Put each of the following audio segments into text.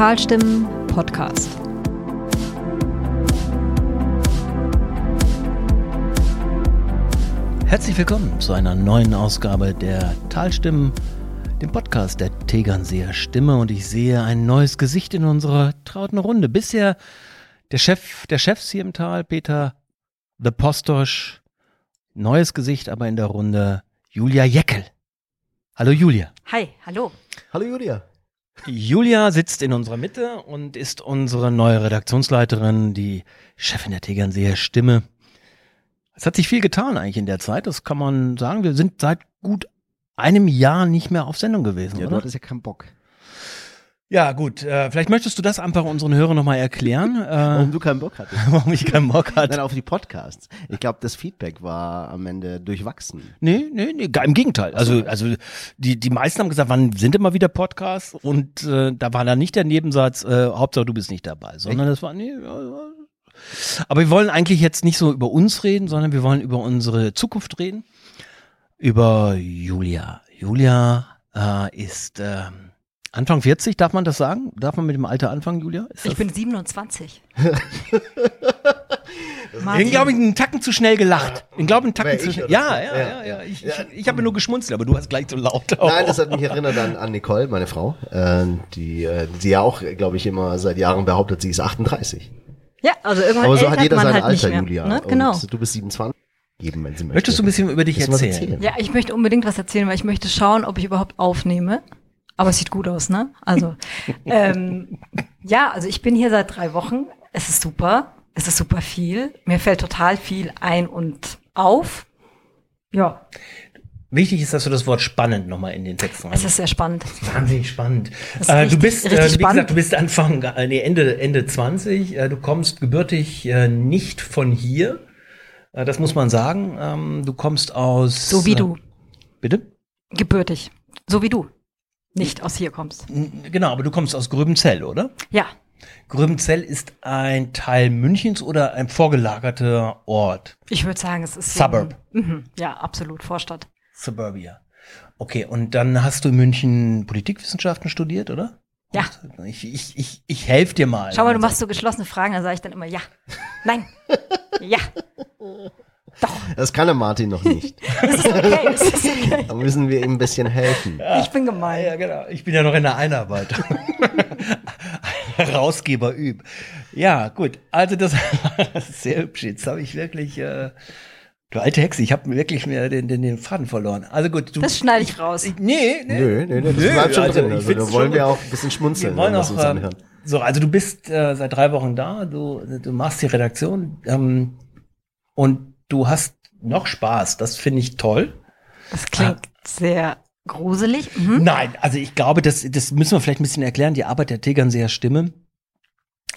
Talstimmen Podcast. Herzlich willkommen zu einer neuen Ausgabe der Talstimmen, dem Podcast der Tegernseer Stimme. Und ich sehe ein neues Gesicht in unserer trauten Runde. Bisher der Chef der Chefs hier im Tal, Peter The Postosch. Neues Gesicht aber in der Runde, Julia Jeckel. Hallo Julia. Hi, hallo. Hallo Julia. Julia sitzt in unserer Mitte und ist unsere neue Redaktionsleiterin, die Chefin der Tegernseer Stimme. Es hat sich viel getan eigentlich in der Zeit, das kann man sagen. Wir sind seit gut einem Jahr nicht mehr auf Sendung gewesen, Ja, du oder? hattest ja keinen Bock. Ja, gut. Äh, vielleicht möchtest du das einfach unseren Hörern nochmal erklären, Warum äh, du keinen Bock hattest. warum ich keinen Bock hatte. Nein, auf die Podcasts. Ich glaube, das Feedback war am Ende durchwachsen. Nee, nee, nee, im Gegenteil. Also, also die, die meisten haben gesagt, wann sind immer wieder Podcasts? Und äh, da war dann nicht der Nebensatz, äh, Hauptsache du bist nicht dabei, sondern das war, nee. Aber wir wollen eigentlich jetzt nicht so über uns reden, sondern wir wollen über unsere Zukunft reden. Über Julia. Julia äh, ist äh, Anfang 40, darf man das sagen? Darf man mit dem Alter anfangen, Julia? Ist Ich das- bin 27. Ich glaube, ich einen Tacken zu schnell gelacht. Ich glaube, einen Tacken zu schnell. Ja, ja, ja, Ja, ja. Ich, ich, ich habe nur geschmunzelt, aber du hast gleich so laut. Nein, das hat mich erinnert an, an Nicole, meine Frau, äh, die, äh, die ja auch, glaube ich, immer seit Jahren behauptet, sie ist 38. Ja, also irgendwann Aber so hat jeder man sein halt Alter, nicht mehr. Julia. Ne? Und Genau. du bist 27. Geben, wenn sie möchte. Möchtest du ein bisschen über dich was erzählen? Ja, ich möchte unbedingt was erzählen, weil ich möchte schauen, ob ich überhaupt aufnehme. Aber es sieht gut aus, ne? Also, ähm, ja, also ich bin hier seit drei Wochen. Es ist super. Es ist super viel. Mir fällt total viel ein und auf. Ja, Wichtig ist, dass du das Wort spannend nochmal in den Text rein. es ist sehr spannend. wahnsinnig spannend. Äh, du richtig- bist, richtig äh, wie spannend. gesagt, du bist Anfang, äh, nee, Ende, Ende 20. Äh, du kommst gebürtig äh, nicht von hier. Äh, das muss man sagen. Ähm, du kommst aus. So wie du. bitte? Gebürtig. So wie du. Nicht aus hier kommst. Genau, aber du kommst aus Gröbenzell, oder? Ja, Gröbenzell ist ein Teil Münchens oder ein vorgelagerter Ort? ich würde sagen, es ist Suburb. Ein, mhm, ja, absolut. Vorstadt. Suburbia. Okay, und dann hast du in München Politikwissenschaften studiert, oder? Ja. Ich, ich, ich, ich helfe dir mal. Schau mal, du machst so geschlossene Fragen, da sage ich dann immer ja. Nein. Ja. Doch. Das kann der Martin noch nicht. Es ist okay. Es ist okay. Da müssen wir ihm ein bisschen helfen. Ich bin gemein. ja, genau. Ich bin ja noch in der Einarbeitung. Herausgeber üb. Ja, gut. Also das, das ist sehr hübsch. Jetzt habe ich wirklich, äh, du alte Hexe, ich habe wirklich mir den, den, den Faden verloren. Also gut. Du, Das schneide ich raus. ich, nee, nee. Nö, nö, nö, das Nö, bleibt schon also drin. ich Also, da wollen schon wir auch ein bisschen schmunzeln, Wir wollen auch, uns anhören. so, also du bist äh, seit drei Wochen da, du, du machst die Redaktion ähm, und du hast noch Spaß. Das finde ich toll. Das klingt sehr gruselig. Mhm. Nein, also ich glaube, das, das müssen wir vielleicht ein bisschen erklären. Die Arbeit der Tegernseer Stimme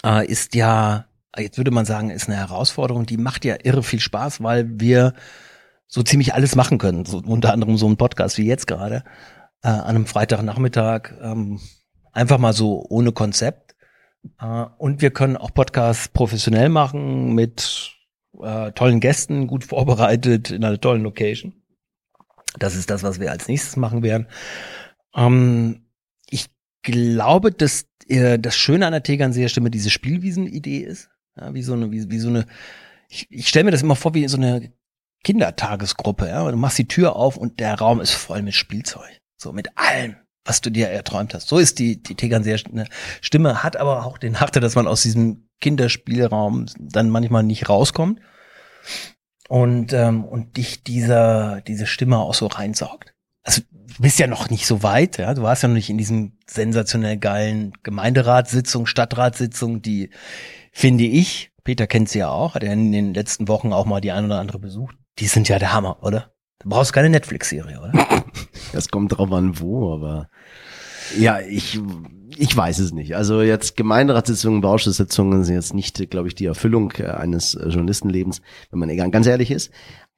äh, ist ja, jetzt würde man sagen, ist eine Herausforderung. Die macht ja irre viel Spaß, weil wir so ziemlich alles machen können. So, unter anderem so ein Podcast wie jetzt gerade äh, an einem Freitagnachmittag. Ähm, einfach mal so ohne Konzept. Äh, und wir können auch Podcasts professionell machen mit äh, tollen Gästen, gut vorbereitet, in einer tollen Location. Das ist das, was wir als nächstes machen werden. Ähm, ich glaube, dass äh, das Schöne an der Tegernseer Stimme diese Spielwiesen-Idee ist. Ja, wie so eine, wie, wie so eine, ich, ich stelle mir das immer vor wie so eine Kindertagesgruppe. Ja? Du machst die Tür auf und der Raum ist voll mit Spielzeug. So mit allem, was du dir erträumt hast. So ist die, die Tegernseer Stimme, hat aber auch den Nachteil, dass man aus diesem Kinderspielraum dann manchmal nicht rauskommt und, ähm, und dich dieser, diese Stimme auch so reinsaugt. Also du bist ja noch nicht so weit, ja. Du warst ja noch nicht in diesen sensationell geilen Gemeinderatssitzungen, Stadtratssitzungen, die finde ich, Peter kennt sie ja auch, hat er in den letzten Wochen auch mal die ein oder andere besucht. Die sind ja der Hammer, oder? Du brauchst keine Netflix-Serie, oder? Das kommt drauf an, wo, aber ja, ich, ich weiß es nicht. Also jetzt Gemeinderatssitzungen, Bauschusssitzungen sind jetzt nicht, glaube ich, die Erfüllung äh, eines äh, Journalistenlebens, wenn man egal- ganz ehrlich ist.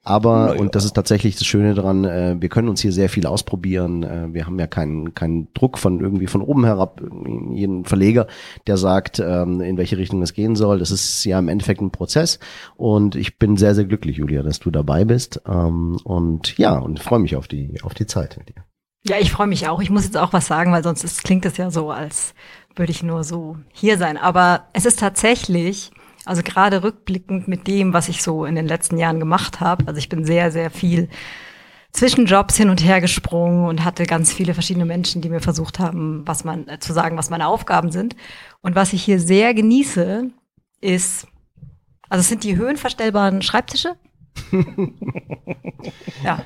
Aber, ja. und das ist tatsächlich das Schöne dran, äh, wir können uns hier sehr viel ausprobieren. Wir haben ja keinen, keinen Druck von irgendwie von oben herab, jeden Verleger, der sagt, ähm, in welche Richtung es gehen soll. Das ist ja im Endeffekt ein Prozess. Und ich bin sehr, sehr glücklich, Julia, dass du dabei bist. Ähm, und ja, und freue mich auf die, auf die Zeit mit dir. Ja, ich freue mich auch. Ich muss jetzt auch was sagen, weil sonst ist, klingt es ja so, als würde ich nur so hier sein. Aber es ist tatsächlich, also gerade rückblickend mit dem, was ich so in den letzten Jahren gemacht habe, also ich bin sehr, sehr viel zwischen Jobs hin und her gesprungen und hatte ganz viele verschiedene Menschen, die mir versucht haben, was man äh, zu sagen, was meine Aufgaben sind. Und was ich hier sehr genieße, ist, also es sind die höhenverstellbaren Schreibtische. ja.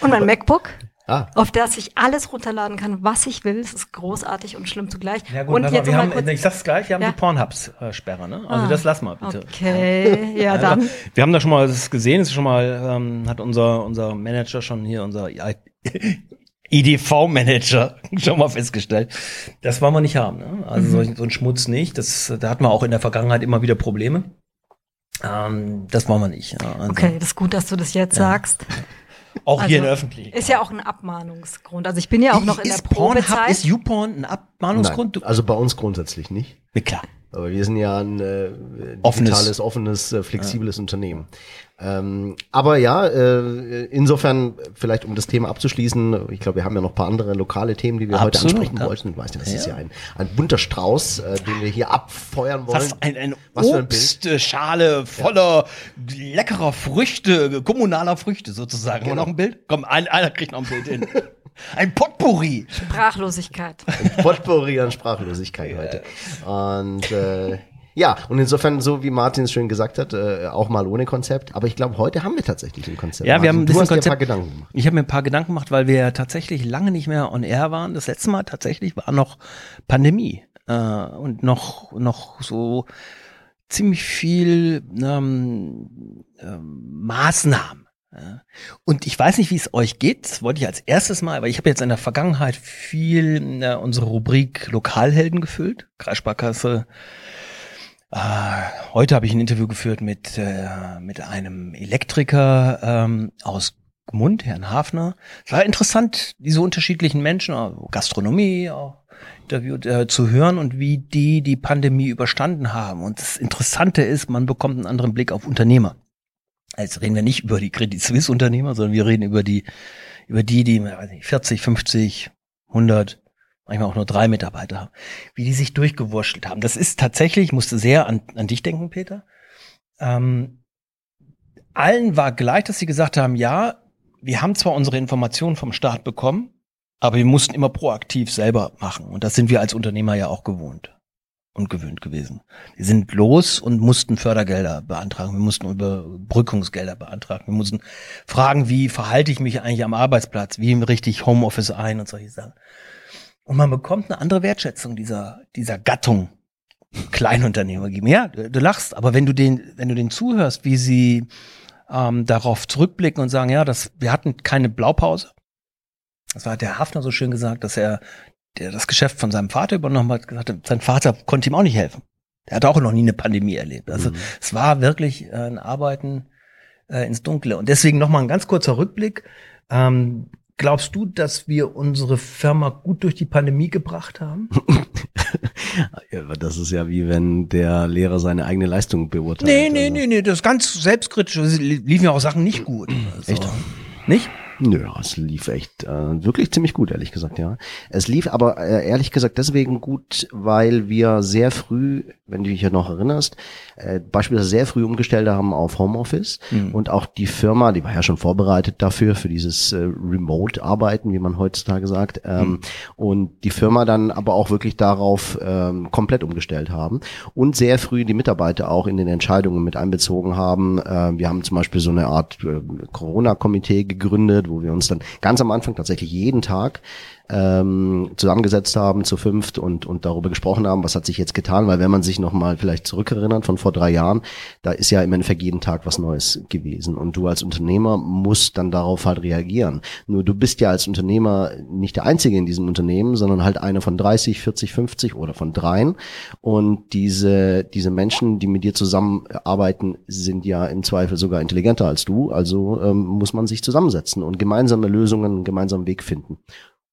Und mein MacBook. Ah. auf das ich alles runterladen kann, was ich will. Es ist großartig und schlimm zugleich. Ja gut, und jetzt wir haben, ich sag's gleich, wir haben ja. die Pornhubs-Sperre, ne? Also ah. das lass mal bitte. Okay, ja also, dann. Wir haben da schon mal das gesehen, ist schon mal, ähm, hat unser, unser Manager schon hier, unser IDV-Manager schon mal festgestellt. Das wollen wir nicht haben, ne? Also mhm. so, so ein Schmutz nicht. Das, da hatten wir auch in der Vergangenheit immer wieder Probleme. Ähm, das wollen wir nicht. Ja. Also, okay, das ist gut, dass du das jetzt ja. sagst. Auch also, hier in der Öffentlichkeit. Ist ja auch ein Abmahnungsgrund. Also ich bin ja auch noch in der Probezeit. Pornhub, ist YouPorn ein Abmahnungsgrund? Nein, also bei uns grundsätzlich nicht. Ja, klar. Aber wir sind ja ein äh, digitales, offenes, offenes äh, flexibles ja. Unternehmen. Ähm, aber ja, äh, insofern, vielleicht um das Thema abzuschließen, ich glaube, wir haben ja noch paar andere lokale Themen, die wir Absolut, heute ansprechen ja. wollten. Du weißt ja, das ja. ist ja ein, ein bunter Strauß, äh, den wir hier abfeuern wollen. Fast ein, ein Was Obstschale voller ja. leckerer Früchte, kommunaler Früchte sozusagen. Genau. Haben wir noch ein Bild? Komm, ein, einer kriegt noch ein Bild hin. Ein Potpourri. Sprachlosigkeit. Ein Potpourri an Sprachlosigkeit heute. Und äh, ja, und insofern, so wie Martin es schön gesagt hat, äh, auch mal ohne Konzept. Aber ich glaube, heute haben wir tatsächlich ein Konzept. Ja, wir haben du hast Konzept. Dir ein paar Gedanken gemacht. Ich habe mir ein paar Gedanken gemacht, weil wir ja tatsächlich lange nicht mehr on air waren. Das letzte Mal tatsächlich war noch Pandemie äh, und noch noch so ziemlich viel ähm, ähm, Maßnahmen. Ja. Und ich weiß nicht, wie es euch geht. Das wollte ich als erstes mal, aber ich habe jetzt in der Vergangenheit viel äh, unsere Rubrik Lokalhelden gefüllt. Kreissparkasse, äh, heute habe ich ein Interview geführt mit, äh, mit einem Elektriker ähm, aus Gmund, Herrn Hafner. Es war interessant, diese unterschiedlichen Menschen, Gastronomie auch interviewt, äh, zu hören und wie die die Pandemie überstanden haben. Und das Interessante ist, man bekommt einen anderen Blick auf Unternehmer. Jetzt reden wir nicht über die Credit Suisse Unternehmer, sondern wir reden über die, über die, die weiß nicht, 40, 50, 100, manchmal auch nur drei Mitarbeiter haben, wie die sich durchgewurschtelt haben. Das ist tatsächlich, ich musste sehr an, an dich denken, Peter. Ähm, allen war gleich, dass sie gesagt haben, ja, wir haben zwar unsere Informationen vom Staat bekommen, aber wir mussten immer proaktiv selber machen. Und das sind wir als Unternehmer ja auch gewohnt und gewöhnt gewesen. Wir sind los und mussten Fördergelder beantragen. Wir mussten Überbrückungsgelder beantragen. Wir mussten fragen, wie verhalte ich mich eigentlich am Arbeitsplatz? Wie richte ich Homeoffice ein und solche Sachen. Und man bekommt eine andere Wertschätzung dieser, dieser Gattung Kleinunternehmer geben. Ja, du, du lachst, aber wenn du den, wenn du den zuhörst, wie sie ähm, darauf zurückblicken und sagen, ja, das, wir hatten keine Blaupause. Das war der Hafner so schön gesagt, dass er der das Geschäft von seinem Vater übernommen hat, gesagt hat, sein Vater konnte ihm auch nicht helfen. Er hat auch noch nie eine Pandemie erlebt. Also mhm. es war wirklich äh, ein Arbeiten äh, ins Dunkle. Und deswegen nochmal ein ganz kurzer Rückblick. Ähm, Glaubst du, dass wir unsere Firma gut durch die Pandemie gebracht haben? das ist ja wie wenn der Lehrer seine eigene Leistung beurteilt. Nee, nee, also. nee, nee, das ist ganz selbstkritisch. Es liefen ja auch Sachen nicht gut. Also, Echt? Nicht? Nö, es lief echt äh, wirklich ziemlich gut, ehrlich gesagt, ja. Es lief aber äh, ehrlich gesagt deswegen gut, weil wir sehr früh, wenn du dich ja noch erinnerst, äh, beispielsweise sehr früh umgestellt haben auf Homeoffice mhm. und auch die Firma, die war ja schon vorbereitet dafür, für dieses äh, Remote-Arbeiten, wie man heutzutage sagt, ähm, mhm. und die Firma dann aber auch wirklich darauf ähm, komplett umgestellt haben und sehr früh die Mitarbeiter auch in den Entscheidungen mit einbezogen haben. Äh, wir haben zum Beispiel so eine Art äh, Corona-Komitee gegründet, wo wir uns dann ganz am Anfang tatsächlich jeden Tag ähm, zusammengesetzt haben zu fünft und, und darüber gesprochen haben, was hat sich jetzt getan, weil wenn man sich nochmal vielleicht zurückerinnert von vor drei Jahren, da ist ja im Endeffekt jeden Tag was Neues gewesen und du als Unternehmer musst dann darauf halt reagieren. Nur du bist ja als Unternehmer nicht der Einzige in diesem Unternehmen, sondern halt einer von 30, 40, 50 oder von dreien und diese, diese Menschen, die mit dir zusammenarbeiten, sind ja im Zweifel sogar intelligenter als du, also ähm, muss man sich zusammensetzen und gemeinsame Lösungen, gemeinsamen Weg finden.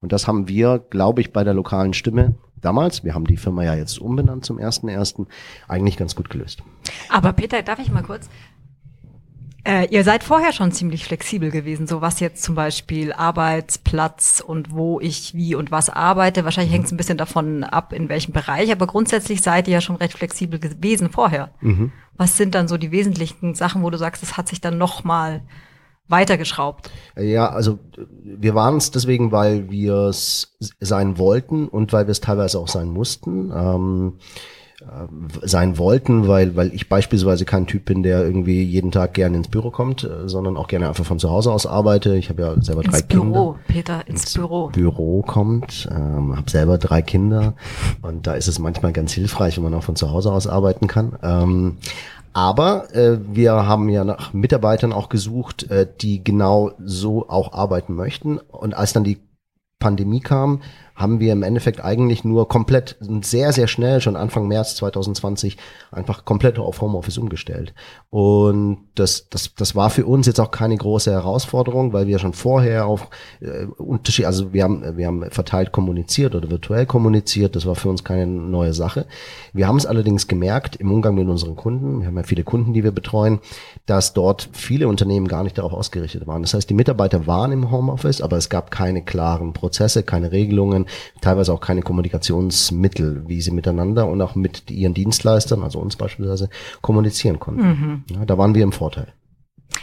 Und das haben wir, glaube ich, bei der lokalen Stimme damals, wir haben die Firma ja jetzt umbenannt zum ersten eigentlich ganz gut gelöst. Aber Peter, darf ich mal kurz? Äh, ihr seid vorher schon ziemlich flexibel gewesen, so was jetzt zum Beispiel Arbeitsplatz und wo ich wie und was arbeite. Wahrscheinlich hängt es ein bisschen davon ab, in welchem Bereich, aber grundsätzlich seid ihr ja schon recht flexibel gewesen vorher. Mhm. Was sind dann so die wesentlichen Sachen, wo du sagst, das hat sich dann noch mal weitergeschraubt? Ja, also wir waren es deswegen, weil wir es sein wollten und weil wir es teilweise auch sein mussten. Ähm, äh, sein wollten, weil, weil ich beispielsweise kein Typ bin, der irgendwie jeden Tag gerne ins Büro kommt, äh, sondern auch gerne einfach von zu Hause aus arbeite. Ich habe ja selber ins drei Büro, Kinder. Peter, ins, ins Büro. Büro kommt, ähm, habe selber drei Kinder und da ist es manchmal ganz hilfreich, wenn man auch von zu Hause aus arbeiten kann. Ähm, aber äh, wir haben ja nach Mitarbeitern auch gesucht, äh, die genau so auch arbeiten möchten. Und als dann die Pandemie kam, haben wir im Endeffekt eigentlich nur komplett sehr, sehr schnell, schon Anfang März 2020, einfach komplett auf Homeoffice umgestellt. Und das, das, das war für uns jetzt auch keine große Herausforderung, weil wir schon vorher auf äh, Unterschied, also wir haben, wir haben verteilt kommuniziert oder virtuell kommuniziert, das war für uns keine neue Sache. Wir haben es allerdings gemerkt im Umgang mit unseren Kunden, wir haben ja viele Kunden, die wir betreuen, dass dort viele Unternehmen gar nicht darauf ausgerichtet waren. Das heißt, die Mitarbeiter waren im Homeoffice, aber es gab keine klaren Prozesse, keine Regelungen, teilweise auch keine Kommunikationsmittel, wie sie miteinander und auch mit ihren Dienstleistern, also uns beispielsweise, kommunizieren konnten. Mhm. Ja, da waren wir im Vorteil.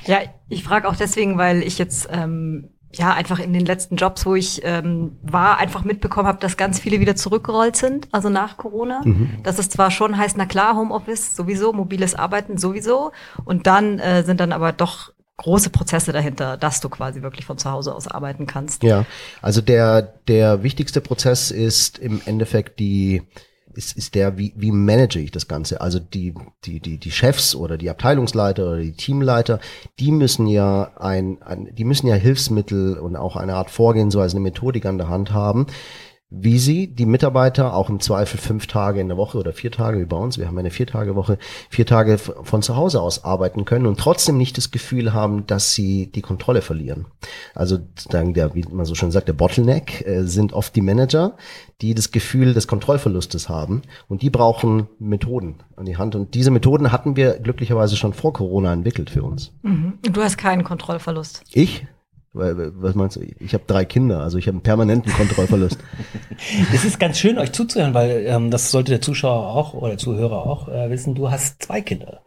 Ja, ich frage auch deswegen, weil ich jetzt ähm, ja einfach in den letzten Jobs, wo ich ähm, war, einfach mitbekommen habe, dass ganz viele wieder zurückgerollt sind, also nach Corona. Mhm. Dass es zwar schon heißt, na klar, Homeoffice sowieso, mobiles Arbeiten sowieso, und dann äh, sind dann aber doch große Prozesse dahinter, dass du quasi wirklich von zu Hause aus arbeiten kannst. Ja, also der, der wichtigste Prozess ist im Endeffekt die, ist, ist der, wie, wie manage ich das Ganze? Also die, die, die, die Chefs oder die Abteilungsleiter oder die Teamleiter, die müssen ja ein, ein die müssen ja Hilfsmittel und auch eine Art Vorgehensweise, eine Methodik an der Hand haben, wie sie die Mitarbeiter auch im Zweifel fünf Tage in der Woche oder vier Tage wie bei uns, wir haben eine Vier-Tage-Woche, vier Tage von zu Hause aus arbeiten können und trotzdem nicht das Gefühl haben, dass sie die Kontrolle verlieren. Also dann der, wie man so schön sagt, der Bottleneck äh, sind oft die Manager, die das Gefühl des Kontrollverlustes haben und die brauchen Methoden an die Hand. Und diese Methoden hatten wir glücklicherweise schon vor Corona entwickelt für uns. Mhm. Du hast keinen Kontrollverlust. Ich? Was meinst du? Ich habe drei Kinder, also ich habe einen permanenten Kontrollverlust. es ist ganz schön, euch zuzuhören, weil ähm, das sollte der Zuschauer auch oder Zuhörer auch äh, wissen. Du hast zwei Kinder.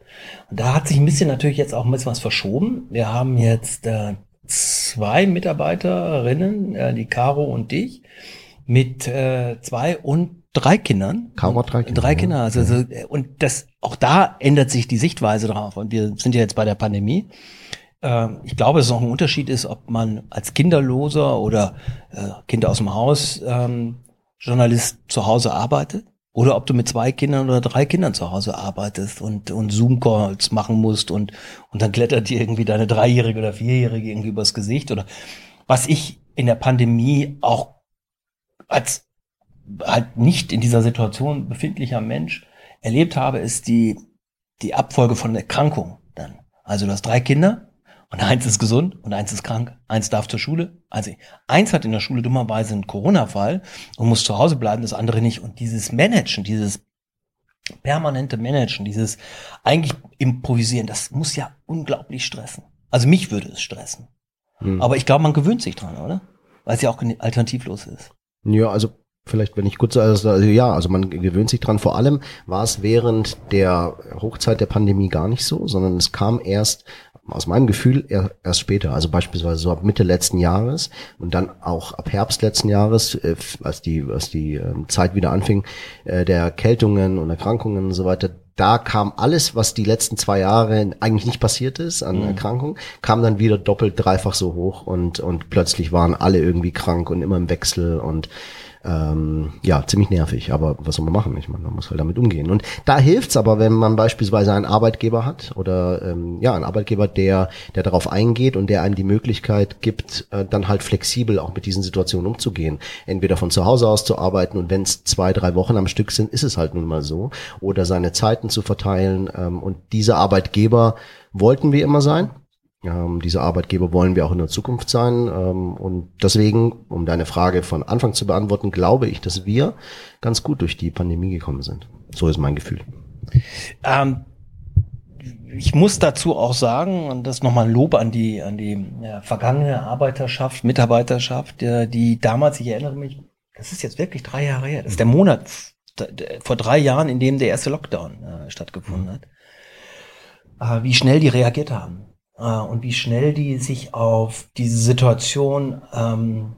Und da hat sich ein bisschen natürlich jetzt auch ein bisschen was verschoben. Wir haben jetzt äh, zwei Mitarbeiterinnen, äh, die Caro und dich, mit äh, zwei und drei Kindern. Caro hat drei Kinder. Drei Kinder. Also, also, und das auch da ändert sich die Sichtweise drauf. Und wir sind ja jetzt bei der Pandemie. Ähm, ich glaube, dass es auch ein Unterschied ist, ob man als Kinderloser oder äh, Kinder aus dem Haus ähm, Journalist zu Hause arbeitet oder ob du mit zwei Kindern oder drei Kindern zu Hause arbeitest und, und Zoom-Calls machen musst und, und dann klettert dir irgendwie deine Dreijährige oder Vierjährige irgendwie übers Gesicht oder was ich in der Pandemie auch als halt nicht in dieser Situation befindlicher Mensch erlebt habe, ist die, die Abfolge von Erkrankungen dann. Also du hast drei Kinder, und eins ist gesund und eins ist krank. Eins darf zur Schule. Also eins hat in der Schule dummerweise einen Corona-Fall und muss zu Hause bleiben, das andere nicht. Und dieses Managen, dieses permanente Managen, dieses eigentlich improvisieren, das muss ja unglaublich stressen. Also mich würde es stressen. Hm. Aber ich glaube, man gewöhnt sich dran, oder? Weil es ja auch alternativlos ist. Ja, also vielleicht, wenn ich kurz, also, also ja, also man gewöhnt sich dran. Vor allem war es während der Hochzeit der Pandemie gar nicht so, sondern es kam erst aus meinem Gefühl erst später, also beispielsweise so ab Mitte letzten Jahres und dann auch ab Herbst letzten Jahres, äh, als die, als die ähm, Zeit wieder anfing, äh, der Erkältungen und Erkrankungen und so weiter, da kam alles, was die letzten zwei Jahre eigentlich nicht passiert ist an mhm. Erkrankungen, kam dann wieder doppelt, dreifach so hoch und, und plötzlich waren alle irgendwie krank und immer im Wechsel und ähm, ja, ziemlich nervig, aber was soll man machen? Ich meine, man muss halt damit umgehen. Und da hilft's aber, wenn man beispielsweise einen Arbeitgeber hat oder ähm, ja, einen Arbeitgeber, der, der darauf eingeht und der einem die Möglichkeit gibt, äh, dann halt flexibel auch mit diesen Situationen umzugehen. Entweder von zu Hause aus zu arbeiten und wenn es zwei, drei Wochen am Stück sind, ist es halt nun mal so. Oder seine Zeiten zu verteilen. Ähm, und diese Arbeitgeber wollten wir immer sein. Ähm, diese Arbeitgeber wollen wir auch in der Zukunft sein. Ähm, und deswegen, um deine Frage von Anfang zu beantworten, glaube ich, dass wir ganz gut durch die Pandemie gekommen sind. So ist mein Gefühl. Ähm, ich muss dazu auch sagen, und das nochmal ein Lob an die, an die ja, vergangene Arbeiterschaft, Mitarbeiterschaft, die, die damals, ich erinnere mich, das ist jetzt wirklich drei Jahre her, das ist der Monat vor drei Jahren, in dem der erste Lockdown äh, stattgefunden hat, äh, wie schnell die reagiert haben äh, und wie schnell die sich auf diese Situation ähm,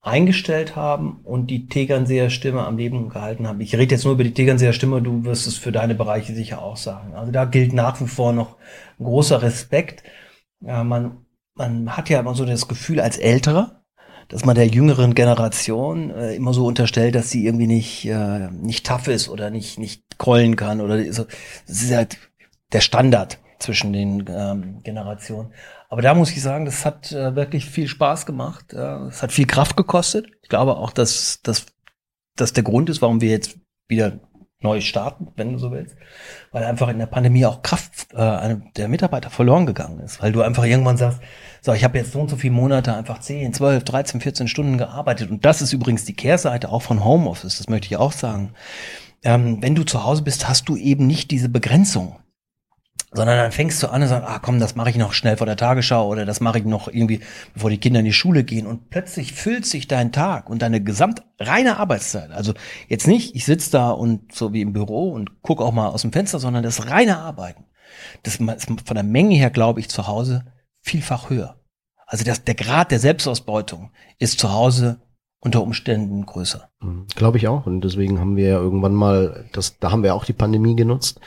eingestellt haben und die Tegernseer Stimme am Leben gehalten haben. Ich rede jetzt nur über die Tegernseer Stimme, du wirst es für deine Bereiche sicher auch sagen. Also da gilt nach wie vor noch großer Respekt. Ja, man, man hat ja immer so das Gefühl als Älterer, dass man der jüngeren Generation äh, immer so unterstellt, dass sie irgendwie nicht, äh, nicht tough ist oder nicht, nicht krollen kann oder so. Das ist halt der Standard zwischen den ähm, Generationen. Aber da muss ich sagen, das hat äh, wirklich viel Spaß gemacht. Es äh, hat viel Kraft gekostet. Ich glaube auch, dass dass das der Grund ist, warum wir jetzt wieder neu starten, wenn du so willst, weil einfach in der Pandemie auch Kraft äh, der Mitarbeiter verloren gegangen ist, weil du einfach irgendwann sagst, so, ich habe jetzt so und so viele Monate einfach 10, 12, 13, 14 Stunden gearbeitet und das ist übrigens die Kehrseite auch von Homeoffice, das möchte ich auch sagen. Ähm, wenn du zu Hause bist, hast du eben nicht diese Begrenzung sondern dann fängst du an und sagst, ah komm, das mache ich noch schnell vor der Tagesschau oder das mache ich noch irgendwie, bevor die Kinder in die Schule gehen und plötzlich füllt sich dein Tag und deine gesamt reine Arbeitszeit. Also jetzt nicht, ich sitze da und so wie im Büro und gucke auch mal aus dem Fenster, sondern das reine Arbeiten. Das ist von der Menge her, glaube ich, zu Hause vielfach höher. Also das, der Grad der Selbstausbeutung ist zu Hause unter Umständen größer. Mhm, glaube ich auch. Und deswegen haben wir ja irgendwann mal, das, da haben wir auch die Pandemie genutzt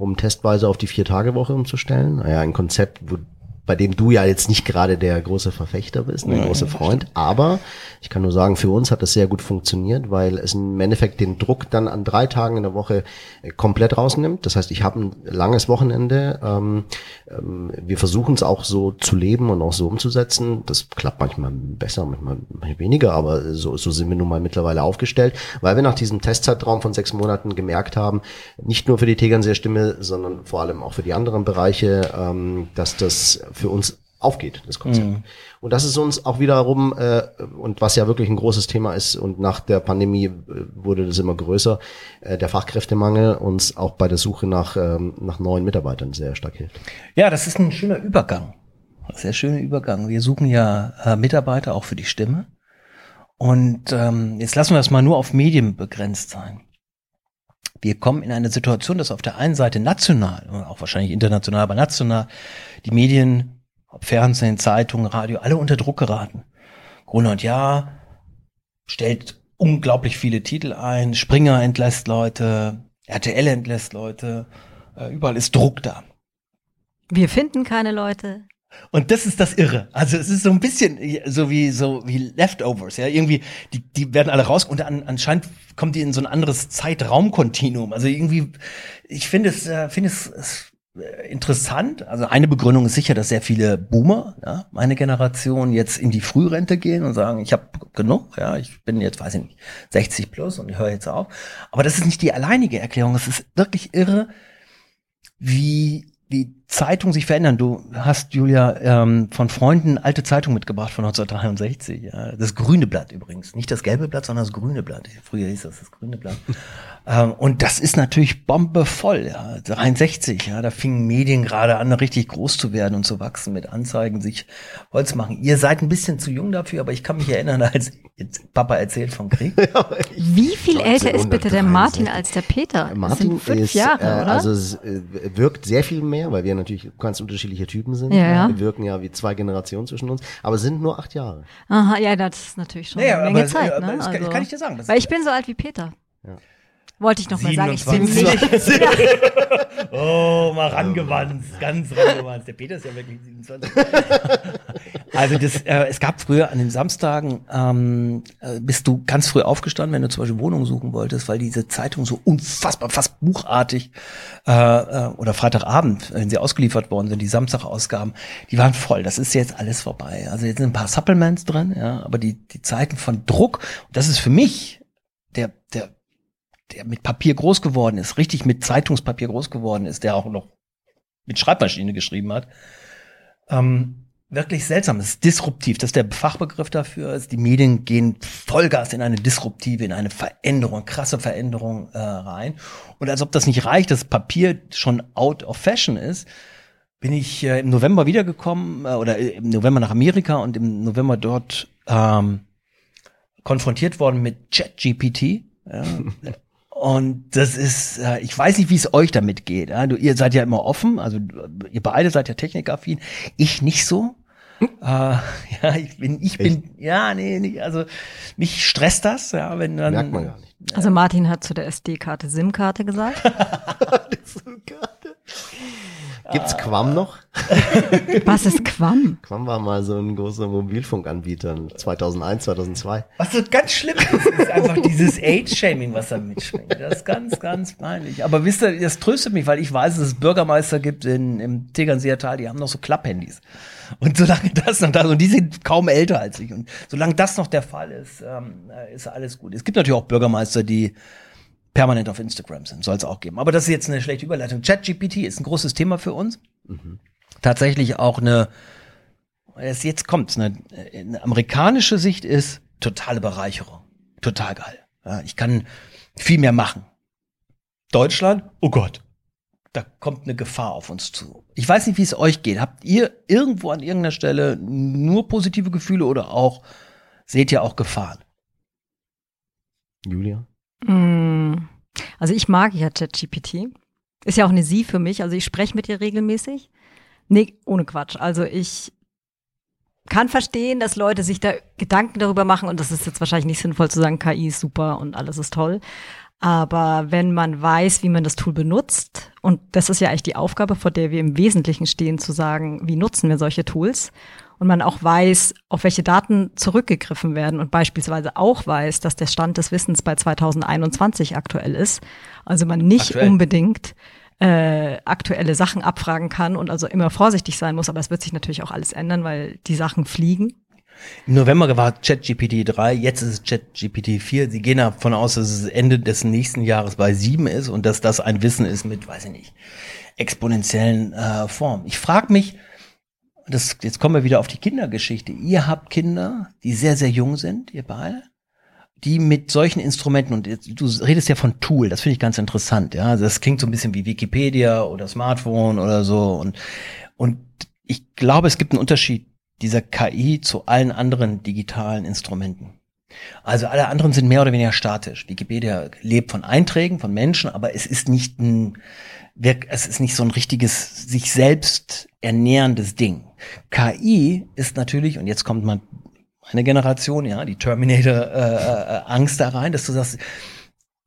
um testweise auf die Vier-Tage-Woche umzustellen. Naja, ein Konzept, wo bei dem du ja jetzt nicht gerade der große Verfechter bist, der große Freund. Aber ich kann nur sagen, für uns hat das sehr gut funktioniert, weil es im Endeffekt den Druck dann an drei Tagen in der Woche äh, komplett rausnimmt. Das heißt, ich habe ein langes Wochenende. Ähm, ähm, wir versuchen es auch so zu leben und auch so umzusetzen. Das klappt manchmal besser, manchmal, weniger, aber so, so sind wir nun mal mittlerweile aufgestellt, weil wir nach diesem Testzeitraum von sechs Monaten gemerkt haben, nicht nur für die Tegernseer Stimme, sondern vor allem auch für die anderen Bereiche, ähm, dass das für uns aufgeht, das Konzept. Mhm. Und das ist uns auch wiederum, äh, und was ja wirklich ein großes Thema ist, und nach der Pandemie äh, wurde das immer größer, äh, der Fachkräftemangel uns auch bei der Suche nach, ähm, nach neuen Mitarbeitern sehr stark hilft. Ja, das ist ein schöner Übergang. Sehr schöner Übergang. Wir suchen ja äh, Mitarbeiter auch für die Stimme. Und ähm, jetzt lassen wir das mal nur auf Medien begrenzt sein. Wir kommen in eine Situation, dass auf der einen Seite national, auch wahrscheinlich international, aber national, die Medien, ob Fernsehen, Zeitung, Radio, alle unter Druck geraten. Gruner und Ja stellt unglaublich viele Titel ein, Springer entlässt Leute, RTL entlässt Leute, äh, überall ist Druck da. Wir finden keine Leute. Und das ist das Irre. Also es ist so ein bisschen so wie so wie Leftovers, ja. Irgendwie, die, die werden alle raus und an, anscheinend kommt die in so ein anderes Zeitraumkontinuum. Also irgendwie, ich finde es, äh, finde es, es äh, interessant. Also eine Begründung ist sicher, dass sehr viele Boomer, ja, meine Generation, jetzt in die Frührente gehen und sagen, ich habe genug, ja, ich bin jetzt, weiß ich nicht, 60 plus und ich höre jetzt auf. Aber das ist nicht die alleinige Erklärung. Es ist wirklich irre, wie wie Zeitungen sich verändern. Du hast, Julia, ähm, von Freunden alte Zeitung mitgebracht von 1963. Ja. Das grüne Blatt übrigens. Nicht das gelbe Blatt, sondern das grüne Blatt. Früher hieß das das grüne Blatt. Ähm, und das ist natürlich bombevoll. Ja. 63, ja, da fingen Medien gerade an, richtig groß zu werden und zu wachsen mit Anzeigen, sich Holz machen. Ihr seid ein bisschen zu jung dafür, aber ich kann mich erinnern, als Papa erzählt vom Krieg. Wie viel älter ist bitte der Martin als der Peter? Martin das sind fünf ist, Jahre, äh, oder? Also es äh, wirkt sehr viel mehr, weil wir natürlich ganz unterschiedliche Typen sind. Ja, ja. Wir wirken ja wie zwei Generationen zwischen uns, aber sind nur acht Jahre. Aha, ja, das ist natürlich schon naja, eine Menge aber, Zeit. Aber, ne? das also, kann ich dir sagen. weil ich bin so alt wie Peter. Ja. Wollte ich noch mal sagen. Ich bin nicht. oh, mal rangewandt, ganz rangewandt. Der Peter ist ja wirklich 27. also das, äh, es gab früher an den Samstagen, ähm, äh, bist du ganz früh aufgestanden, wenn du zum Beispiel Wohnung suchen wolltest, weil diese Zeitung so unfassbar, fast buchartig äh, äh, oder Freitagabend, wenn sie ausgeliefert worden sind, die Samstagausgaben, die waren voll. Das ist jetzt alles vorbei. Also jetzt sind ein paar Supplements drin, ja, aber die, die Zeiten von Druck, das ist für mich der, der der mit Papier groß geworden ist, richtig mit Zeitungspapier groß geworden ist, der auch noch mit Schreibmaschine geschrieben hat, ähm, wirklich seltsam. Es ist disruptiv. Das ist der Fachbegriff dafür. Die Medien gehen Vollgas in eine disruptive, in eine Veränderung, krasse Veränderung äh, rein. Und als ob das nicht reicht, dass Papier schon out of fashion ist, bin ich äh, im November wiedergekommen äh, oder im November nach Amerika und im November dort ähm, konfrontiert worden mit ChatGPT. Ja. Und das ist, äh, ich weiß nicht, wie es euch damit geht. Ja? Du, ihr seid ja immer offen, also ihr beide seid ja technikaffin. Ich nicht so. äh, ja, ich bin, ich bin, ja, nee, nee, also mich stresst das, ja, wenn dann. Merkt man gar nicht. Also Martin hat zu der SD-Karte SIM-Karte gesagt. Gibt's Quam noch? Was ist Quam? Quam war mal so ein großer Mobilfunkanbieter 2001, 2002. Was so ganz schlimm ist, ist einfach dieses Age-Shaming, was da mitschwingt. Das ist ganz, ganz peinlich. Aber wisst ihr, das tröstet mich, weil ich weiß, dass es Bürgermeister gibt in, im Tegernseer Tal, die haben noch so Klapphandys. Und solange das noch da und die sind kaum älter als ich. Und solange das noch der Fall ist, ähm, ist alles gut. Es gibt natürlich auch Bürgermeister, die permanent auf Instagram sind, soll es auch geben. Aber das ist jetzt eine schlechte Überleitung. ChatGPT ist ein großes Thema für uns. Mhm. Tatsächlich auch eine, es jetzt kommt's, eine, eine amerikanische Sicht ist totale Bereicherung. Total geil. Ja, ich kann viel mehr machen. Deutschland, oh Gott, da kommt eine Gefahr auf uns zu. Ich weiß nicht, wie es euch geht. Habt ihr irgendwo an irgendeiner Stelle nur positive Gefühle oder auch seht ihr auch Gefahren? Julia? Mm. Also ich mag ja ChatGPT. Ist ja auch eine Sie für mich. Also ich spreche mit ihr regelmäßig. Nee, ohne Quatsch. Also ich kann verstehen, dass Leute sich da Gedanken darüber machen und das ist jetzt wahrscheinlich nicht sinnvoll zu sagen, KI ist super und alles ist toll. Aber wenn man weiß, wie man das Tool benutzt, und das ist ja eigentlich die Aufgabe, vor der wir im Wesentlichen stehen, zu sagen, wie nutzen wir solche Tools und man auch weiß, auf welche Daten zurückgegriffen werden und beispielsweise auch weiß, dass der Stand des Wissens bei 2021 aktuell ist. Also man nicht aktuell. unbedingt äh, aktuelle Sachen abfragen kann und also immer vorsichtig sein muss, aber es wird sich natürlich auch alles ändern, weil die Sachen fliegen. Im November war ChatGPT 3, jetzt ist es ChatGPT 4. Sie gehen davon aus, dass es Ende des nächsten Jahres bei 7 ist und dass das ein Wissen ist mit, weiß ich nicht, exponentiellen äh, Formen. Ich frage mich, das, jetzt kommen wir wieder auf die Kindergeschichte. Ihr habt Kinder, die sehr, sehr jung sind, ihr beide, die mit solchen Instrumenten, und du redest ja von Tool, das finde ich ganz interessant, ja. Also das klingt so ein bisschen wie Wikipedia oder Smartphone oder so. Und, und ich glaube, es gibt einen Unterschied dieser KI zu allen anderen digitalen Instrumenten. Also alle anderen sind mehr oder weniger statisch. Wikipedia lebt von Einträgen, von Menschen, aber es ist nicht ein, es ist nicht so ein richtiges, sich selbst ernährendes Ding. KI ist natürlich, und jetzt kommt man eine Generation, ja, die Terminator-Angst äh, äh, da rein, dass du sagst,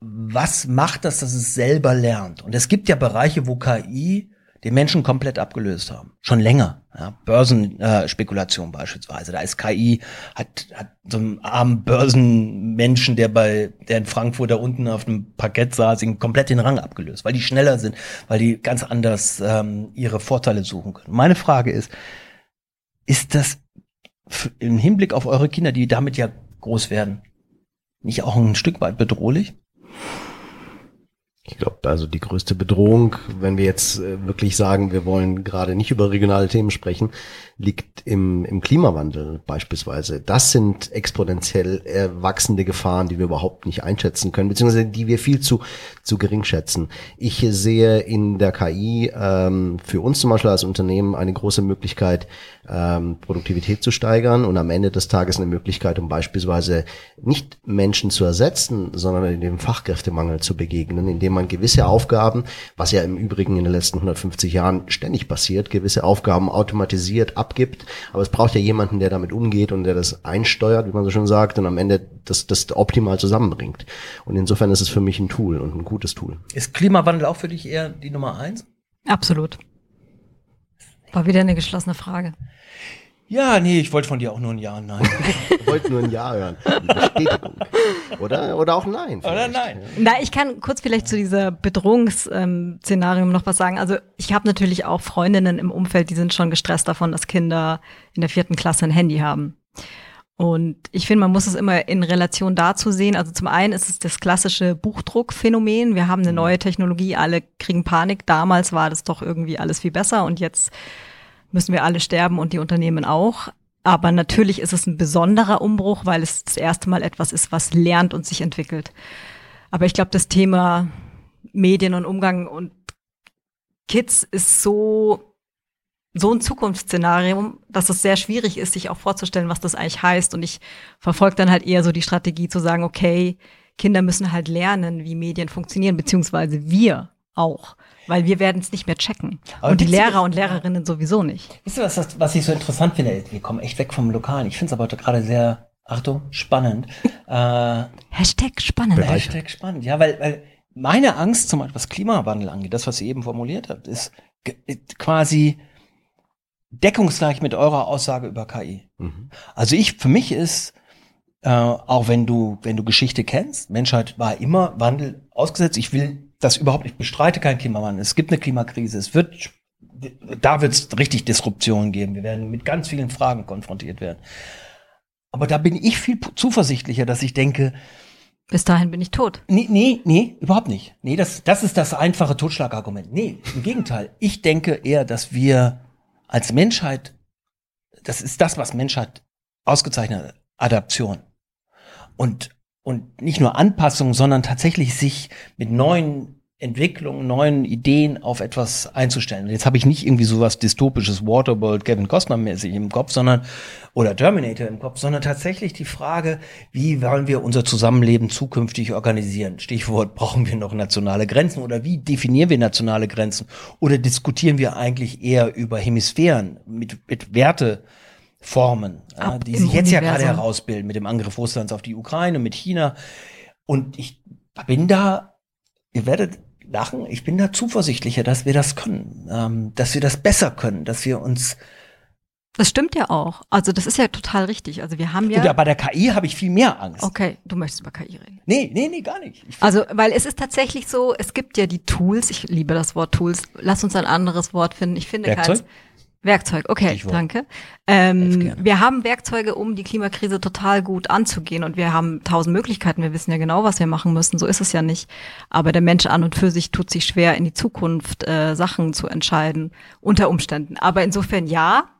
was macht das, dass es selber lernt? Und es gibt ja Bereiche, wo KI den Menschen komplett abgelöst haben. Schon länger. Ja, Börsenspekulation äh, beispielsweise. Da ist KI, hat, hat so einen armen Börsenmenschen, der bei, der in Frankfurt da unten auf dem Parkett saß, ihn komplett den Rang abgelöst, weil die schneller sind, weil die ganz anders ähm, ihre Vorteile suchen können. Meine Frage ist, ist das im Hinblick auf eure Kinder, die damit ja groß werden, nicht auch ein Stück weit bedrohlich? Ich glaube, also die größte Bedrohung, wenn wir jetzt äh, wirklich sagen, wir wollen gerade nicht über regionale Themen sprechen, liegt im, im Klimawandel beispielsweise. Das sind exponentiell wachsende Gefahren, die wir überhaupt nicht einschätzen können, beziehungsweise die wir viel zu, zu gering schätzen. Ich sehe in der KI ähm, für uns zum Beispiel als Unternehmen eine große Möglichkeit, ähm, Produktivität zu steigern und am Ende des Tages eine Möglichkeit, um beispielsweise nicht Menschen zu ersetzen, sondern dem Fachkräftemangel zu begegnen, indem man gewisse Aufgaben, was ja im Übrigen in den letzten 150 Jahren ständig passiert, gewisse Aufgaben automatisiert abgibt. Aber es braucht ja jemanden, der damit umgeht und der das einsteuert, wie man so schon sagt, und am Ende das, das optimal zusammenbringt. Und insofern ist es für mich ein Tool und ein gutes Tool. Ist Klimawandel auch für dich eher die Nummer eins? Absolut. War wieder eine geschlossene Frage. Ja, nee, ich wollte von dir auch nur ein Ja und Nein. ich wollte nur ein Ja hören. Bestätigung. Oder, oder auch Nein. Vielleicht. Oder Nein. Na, ich kann kurz vielleicht zu dieser Bedrohungsszenario ähm, noch was sagen. Also ich habe natürlich auch Freundinnen im Umfeld, die sind schon gestresst davon, dass Kinder in der vierten Klasse ein Handy haben. Und ich finde, man muss es immer in Relation dazu sehen. Also zum einen ist es das klassische Buchdruckphänomen. Wir haben eine mhm. neue Technologie, alle kriegen Panik. Damals war das doch irgendwie alles viel besser und jetzt müssen wir alle sterben und die Unternehmen auch. Aber natürlich ist es ein besonderer Umbruch, weil es das erste Mal etwas ist, was lernt und sich entwickelt. Aber ich glaube, das Thema Medien und Umgang und Kids ist so so ein Zukunftsszenario, dass es sehr schwierig ist, sich auch vorzustellen, was das eigentlich heißt. Und ich verfolge dann halt eher so die Strategie zu sagen, okay, Kinder müssen halt lernen, wie Medien funktionieren, beziehungsweise wir auch. Weil wir werden es nicht mehr checken. Aber und die Lehrer und Lehrerinnen sowieso nicht. Wisst ihr, was, das, was ich so interessant finde? Wir kommen echt weg vom Lokalen. Ich finde es aber gerade sehr, Achtung, spannend. äh, Hashtag spannend. Hashtag spannend. Ja, weil, weil meine Angst, zum Beispiel was Klimawandel angeht, das, was ihr eben formuliert habt, ist quasi deckungsgleich mit eurer Aussage über KI. Mhm. Also ich, für mich ist, äh, auch wenn du, wenn du Geschichte kennst, Menschheit war immer Wandel ausgesetzt. Ich will das überhaupt nicht bestreite kein Klimawandel. Es gibt eine Klimakrise. Es wird, da wird es richtig Disruption geben. Wir werden mit ganz vielen Fragen konfrontiert werden. Aber da bin ich viel zuversichtlicher, dass ich denke, Bis dahin bin ich tot. Nee, nee, nee, überhaupt nicht. Nee, das, das ist das einfache Totschlagargument. Nee, im Gegenteil. Ich denke eher, dass wir als Menschheit, das ist das, was Menschheit ausgezeichnet hat, Adaption. Und, und nicht nur Anpassung, sondern tatsächlich sich mit neuen Entwicklungen, neuen Ideen auf etwas einzustellen. Jetzt habe ich nicht irgendwie sowas dystopisches Waterworld, Kevin Costner mäßig im Kopf, sondern oder Terminator im Kopf, sondern tatsächlich die Frage, wie wollen wir unser Zusammenleben zukünftig organisieren? Stichwort, brauchen wir noch nationale Grenzen oder wie definieren wir nationale Grenzen? Oder diskutieren wir eigentlich eher über Hemisphären mit, mit Werteformen, ja, die sich jetzt ja gerade Universum. herausbilden mit dem Angriff Russlands auf die Ukraine, mit China. Und ich bin da, ihr werdet lachen, ich bin da zuversichtlicher, dass wir das können, ähm, dass wir das besser können, dass wir uns Das stimmt ja auch. Also das ist ja total richtig. Also wir haben ja. Oder bei der KI habe ich viel mehr Angst. okay, du möchtest über KI reden. Nee, nee, nee, gar nicht. Ich, Also, weil es ist tatsächlich so, es gibt ja die Tools, ich liebe das Wort Tools, lass uns ein anderes Wort finden. Ich finde Werkzeug? keins. Werkzeug, okay, danke. Ähm, wir haben Werkzeuge, um die Klimakrise total gut anzugehen und wir haben tausend Möglichkeiten. Wir wissen ja genau, was wir machen müssen. So ist es ja nicht. Aber der Mensch an und für sich tut sich schwer, in die Zukunft äh, Sachen zu entscheiden, unter Umständen. Aber insofern ja,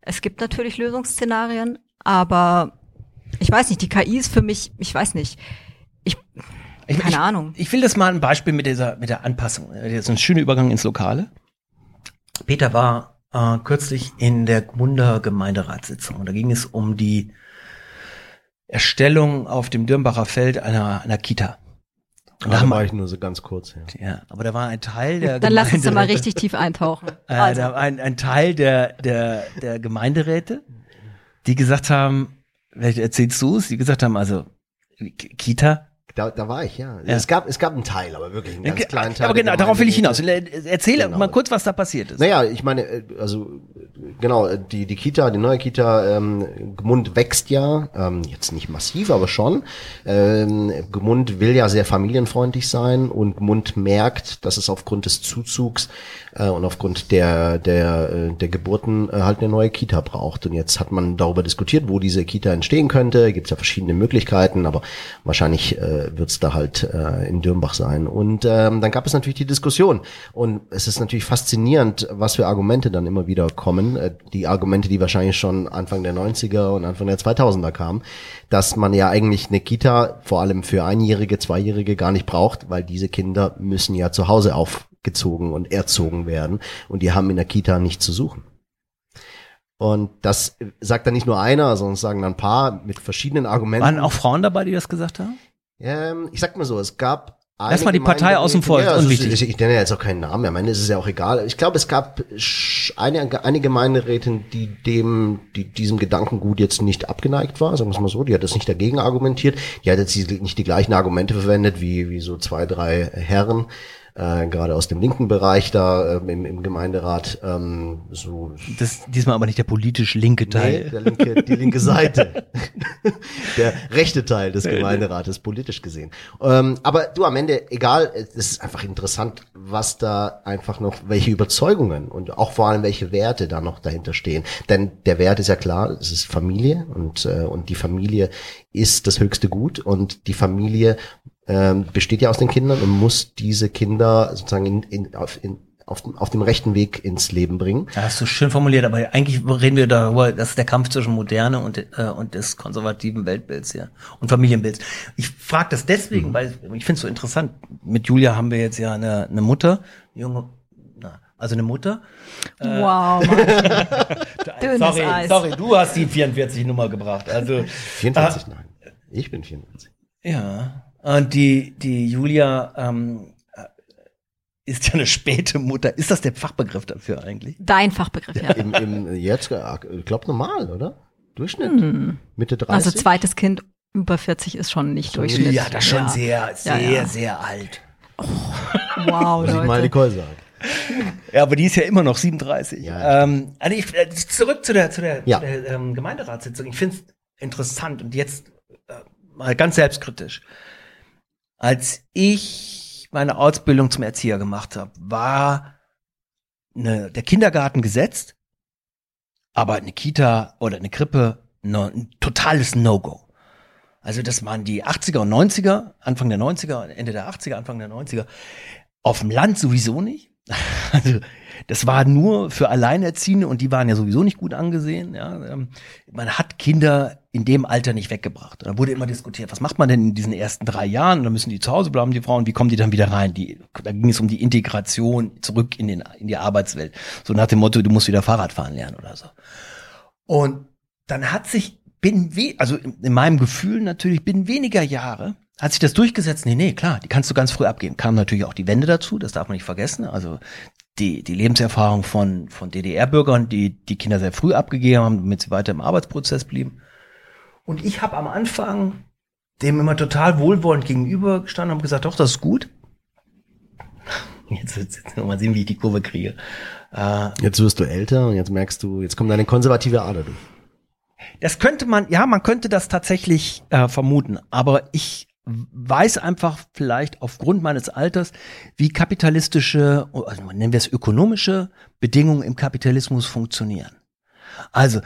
es gibt natürlich Lösungsszenarien, aber ich weiß nicht, die KI ist für mich, ich weiß nicht, ich, ich, keine ich, Ahnung. Ich will das mal ein Beispiel mit dieser, mit der Anpassung. Das ist ein schöner Übergang ins Lokale. Peter war äh, kürzlich in der Gmunder Gemeinderatssitzung und da ging es um die Erstellung auf dem Dürmbacher Feld einer, einer Kita. Und da Da war ich nur so ganz kurz. Ja. ja, aber da war ein Teil der Dann lass uns da mal richtig tief eintauchen. Äh, Also, da war ein, ein Teil der, der, der Gemeinderäte, die gesagt haben, vielleicht erzählst du es, die gesagt haben, also Kita. Da, da war ich, ja. Ja. Es, gab, es gab einen Teil, aber wirklich einen ganz kleinen Teil. aber genau, darauf will ich hinaus. Gemeinderäte. Erzähl Genau. mal kurz, was da passiert ist. Naja, ich meine, äh, also äh, genau, äh, die, die Kita, die neue Kita, ähm, Gmund wächst ja, ähm, jetzt nicht massiv, aber schon. Ähm, Gmund will ja sehr familienfreundlich sein und Gmund merkt, dass es aufgrund des Zuzugs äh, und aufgrund der, der, äh, der Geburten äh, halt eine neue Kita braucht. Und jetzt hat man darüber diskutiert, wo diese Kita entstehen könnte. Gibt es ja verschiedene Möglichkeiten, aber wahrscheinlich äh, wird es da halt äh, in Dürmbach sein. Und ähm, dann gab es natürlich die Diskussion. Und es ist natürlich faszinierend, was für Argumente dann immer wieder kommen. Äh, die Argumente, die wahrscheinlich schon Anfang der 90er und Anfang der 2000er kamen, dass man ja eigentlich eine Kita vor allem für Einjährige, Zweijährige gar nicht braucht, weil diese Kinder müssen ja zu Hause aufgezogen und erzogen werden und die haben in der Kita nichts zu suchen. Und das sagt dann nicht nur einer, sondern sagen dann ein paar mit verschiedenen Argumenten. Waren auch Frauen dabei, die das gesagt haben? Ähm, ich sag mal so, es gab. Lass mal die Partei außen vor, Ja, es unwichtig. Ich, ich nenne jetzt auch keinen Namen, am Ende ist es ja auch egal. Ich glaube, es gab eine, eine Gemeinderätin, die dem, die diesem Gedankengut jetzt nicht abgeneigt war, sagen wir es mal so, die hat das nicht dagegen argumentiert. Die hat jetzt nicht die gleichen Argumente verwendet wie, wie so zwei, drei Herren, äh, gerade aus dem linken Bereich da ähm, im, im Gemeinderat, ähm, so Das diesmal aber nicht der politisch linke Nee, Teil. der linke, die linke Seite. der rechte Teil des Gemeinderates, politisch gesehen. Ähm, aber du, am Ende, egal, es ist einfach interessant, was da einfach noch, welche Überzeugungen und auch vor allem welche Werte da noch dahinter stehen. Denn der Wert ist ja klar, es ist Familie und, äh, und die Familie ist das höchste Gut und die Familie ähm, besteht ja aus den Kindern und muss diese Kinder sozusagen in, in, auf, in, auf, dem- auf dem rechten Weg ins Leben bringen. Ja, hast du schön formuliert, aber eigentlich reden wir darüber, das ist der Kampf zwischen Moderne und, äh, und des konservativen Weltbilds ja und Familienbilds. Ich frage das deswegen, weil ich finde es so interessant. Mit Julia haben wir jetzt ja eine, eine Mutter, eine junge, na, also eine Mutter. Wow, Martin. Dünnes sorry, Eis. sorry, du hast die 44 Nummer gebracht. Also 44, nein. Ich bin 44. ja, und die die Julia ähm, äh, ist ja eine späte Mutter. Ist das der Fachbegriff dafür eigentlich? Dein Fachbegriff, ja. Im, im, jetzt, äh, ich glaube normal, oder? Durchschnitt? Mitte 30? Also zweites Kind über 40 ist schon nicht Durchschnitt. Ja, das ist schon Ja. sehr, sehr, Ja, ja. sehr alt. Wow, Was ich mal Leute. Nicole sagen. Ja, aber die ist ja immer noch 37. Ja, ähm, also ich, äh, zurück zu der, zu der, Ja. zu der ähm, Gemeinderatssitzung. Ich finde es interessant und jetzt äh, mal ganz selbstkritisch. Als ich meine Ausbildung zum Erzieher gemacht habe, war eine, der Kindergarten gesetzt, aber eine Kita oder eine Krippe no, ein totales No-Go. Also das waren die 80er und 90er, Anfang der 90er, Ende der 80er, Anfang der 90er. Auf dem Land sowieso nicht. Also das war nur für Alleinerziehende und die waren ja sowieso nicht gut angesehen. Ja. Ähm, Man hat Kinder in dem Alter nicht weggebracht. Da wurde immer diskutiert, was macht man denn in diesen ersten drei Jahren? Da müssen die zu Hause bleiben, die Frauen. Wie kommen die dann wieder rein? Die, da ging es um die Integration zurück in, den, in die Arbeitswelt. So nach dem Motto, du musst wieder Fahrrad fahren lernen oder so. Und dann hat sich binnen, we also in, in meinem Gefühl natürlich binnen weniger Jahre hat sich das durchgesetzt. Nee, nee, klar, die kannst du ganz früh abgeben. Kam natürlich auch die Wende dazu, das darf man nicht vergessen. Also die, die Lebenserfahrung von, von DDR-Bürgern, die die Kinder sehr früh abgegeben haben, damit sie weiter im Arbeitsprozess blieben. Und ich habe am Anfang dem immer total wohlwollend gegenübergestanden und gesagt, doch, das ist gut. Jetzt, jetzt, jetzt mal sehen, wie ich die Kurve kriege. Äh, Jetzt wirst du älter und jetzt merkst du, jetzt kommt deine konservative Ader durch. Das könnte man, ja, man könnte das tatsächlich äh, vermuten, aber ich weiß einfach vielleicht aufgrund meines Alters, wie kapitalistische, also nennen wir es ökonomische Bedingungen im Kapitalismus funktionieren. Also,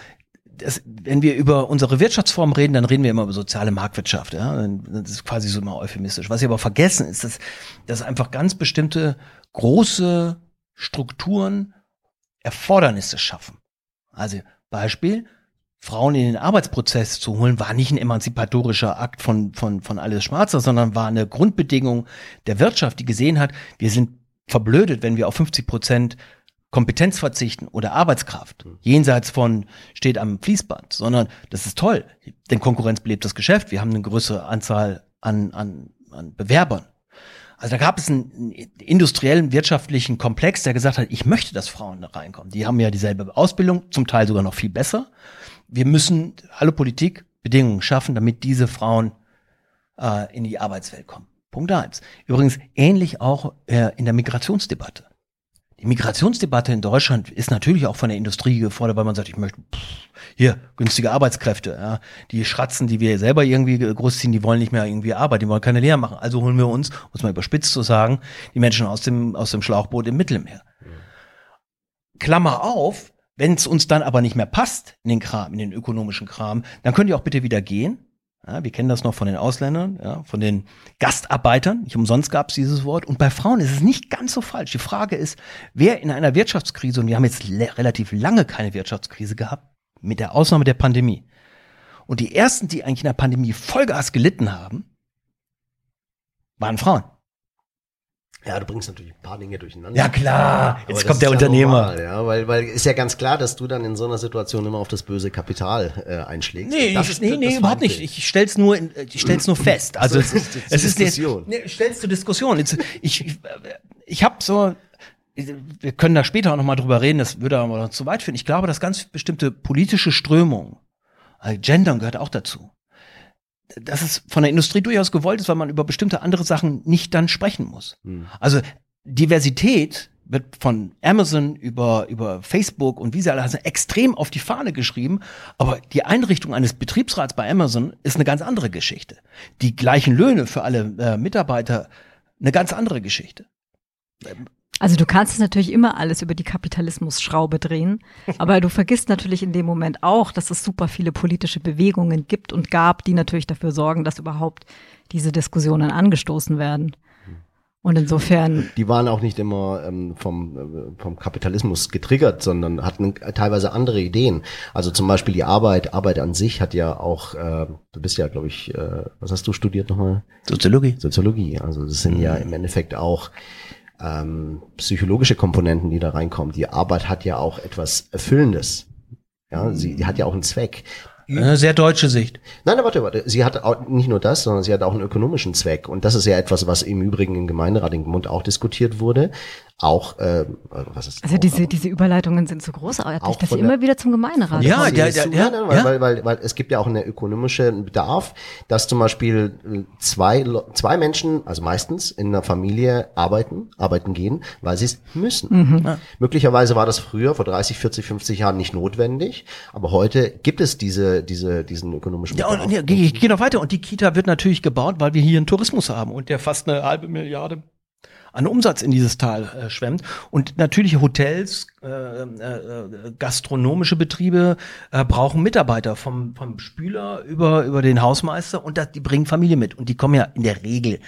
das, wenn wir über unsere Wirtschaftsform reden, dann reden wir immer über soziale Marktwirtschaft. Ja? Das ist quasi so immer euphemistisch. Was wir aber vergessen, ist, dass, dass einfach ganz bestimmte große Strukturen Erfordernisse schaffen. Also Beispiel, Frauen in den Arbeitsprozess zu holen, war nicht ein emanzipatorischer Akt von, von, von alles Schwarzer, sondern war eine Grundbedingung der Wirtschaft, die gesehen hat, wir sind verblödet, wenn wir auf 50 Prozent Kompetenz verzichten oder Arbeitskraft, jenseits von steht am Fließband, sondern das ist toll, denn Konkurrenz belebt das Geschäft, wir haben eine größere Anzahl an, an, an Bewerbern. Also da gab es einen, einen industriellen, wirtschaftlichen Komplex, der gesagt hat, ich möchte, dass Frauen da reinkommen. Die haben ja dieselbe Ausbildung, zum Teil sogar noch viel besser. Wir müssen alle Politik Bedingungen schaffen, damit diese Frauen äh, in die Arbeitswelt kommen. Punkt eins. Übrigens ähnlich auch äh, in der Migrationsdebatte. Die Migrationsdebatte in Deutschland ist natürlich auch von der Industrie gefordert, weil man sagt, ich möchte pff, hier günstige Arbeitskräfte. Ja. Die Schratzen, die wir selber irgendwie großziehen, die wollen nicht mehr irgendwie arbeiten, die wollen keine Lehre machen. Also holen wir uns, muss man überspitzt zu sagen, die Menschen aus dem, aus dem Schlauchboot im Mittelmeer. Klammer auf, wenn es uns dann aber nicht mehr passt in den Kram, in den ökonomischen Kram, dann könnt ihr auch bitte wieder gehen. Ja, wir kennen das noch von den Ausländern, ja, von den Gastarbeitern. Nicht umsonst gab es dieses Wort. Und bei Frauen ist es nicht ganz so falsch. Die Frage ist, wer in einer Wirtschaftskrise, und wir haben jetzt relativ lange keine Wirtschaftskrise gehabt, mit der Ausnahme der Pandemie. Und die ersten, die eigentlich in der Pandemie Vollgas gelitten haben, waren Frauen. Ja, du bringst natürlich ein paar Dinge durcheinander. Ja klar, jetzt das kommt der Unternehmer. Normal, ja, weil, weil ist ja ganz klar, dass du dann in so einer Situation immer auf das böse Kapital äh, einschlägst. Nee, das ich, nee, das nee, überhaupt nicht. Ich stell's nur, in, ich stell's nur fest. Also es ist es ist Diskussion. Nee, ich stell's zur Diskussion. Jetzt, ich, ich, ich habe so, wir können da später auch noch mal drüber reden. Das würde aber noch zu weit führen. Ich glaube, dass ganz bestimmte politische Strömungen, also Gendern gehört auch dazu, dass es von der Industrie durchaus gewollt ist, weil man über bestimmte andere Sachen nicht dann sprechen muss. Hm. Also Diversität wird von Amazon über, über Facebook und wie sie alle heißen, extrem auf die Fahne geschrieben. Aber die Einrichtung eines Betriebsrats bei Amazon ist eine ganz andere Geschichte. Die gleichen Löhne für alle äh, Mitarbeiter, eine ganz andere Geschichte. Also du kannst es natürlich immer alles über die Kapitalismusschraube drehen, aber du vergisst natürlich in dem Moment auch, dass es super viele politische Bewegungen gibt und gab, die natürlich dafür sorgen, dass überhaupt diese Diskussionen angestoßen werden. Und insofern. Die waren auch nicht immer ähm, vom, äh, vom Kapitalismus getriggert, sondern hatten teilweise andere Ideen. Also zum Beispiel die Arbeit, Arbeit an sich hat ja auch, äh, du bist ja, glaube ich, äh, was hast du studiert nochmal? Soziologie. Soziologie. Also das sind mhm. ja im Endeffekt auch ähm, psychologische Komponenten, die da reinkommen. Die Arbeit hat ja auch etwas Erfüllendes. Ja, sie die hat ja auch einen Zweck. Eine sehr deutsche Sicht. Nein, warte, warte. Sie hat auch nicht nur das, sondern sie hat auch einen ökonomischen Zweck. Und das ist ja etwas, was im Übrigen im Gemeinderat in Mund auch diskutiert wurde auch, äh, was ist Also auch, diese, diese Überleitungen sind so großartig, dass sie immer wieder zum Gemeinderat ja, kommen. Ja, ja, ja, weil, ja. Weil, weil, weil es gibt ja auch einen ökonomischen Bedarf, dass zum Beispiel zwei, zwei Menschen, also meistens in einer Familie arbeiten, arbeiten gehen, weil sie es müssen. Mhm. Ja. Möglicherweise war das früher, vor 30, 40, 50 Jahren nicht notwendig, aber heute gibt es diese, diese, diesen ökonomischen Bedarf. Ja, und, und ja, ich gehe noch weiter. Und die Kita wird natürlich gebaut, weil wir hier einen Tourismus haben und der fast eine halbe Milliarde an Umsatz in dieses Tal äh, schwemmt. Und natürlich Hotels, äh, äh, gastronomische Betriebe äh, brauchen Mitarbeiter vom, vom Spüler über, über den Hausmeister und das, die bringen Familie mit. Und die kommen ja in der Regel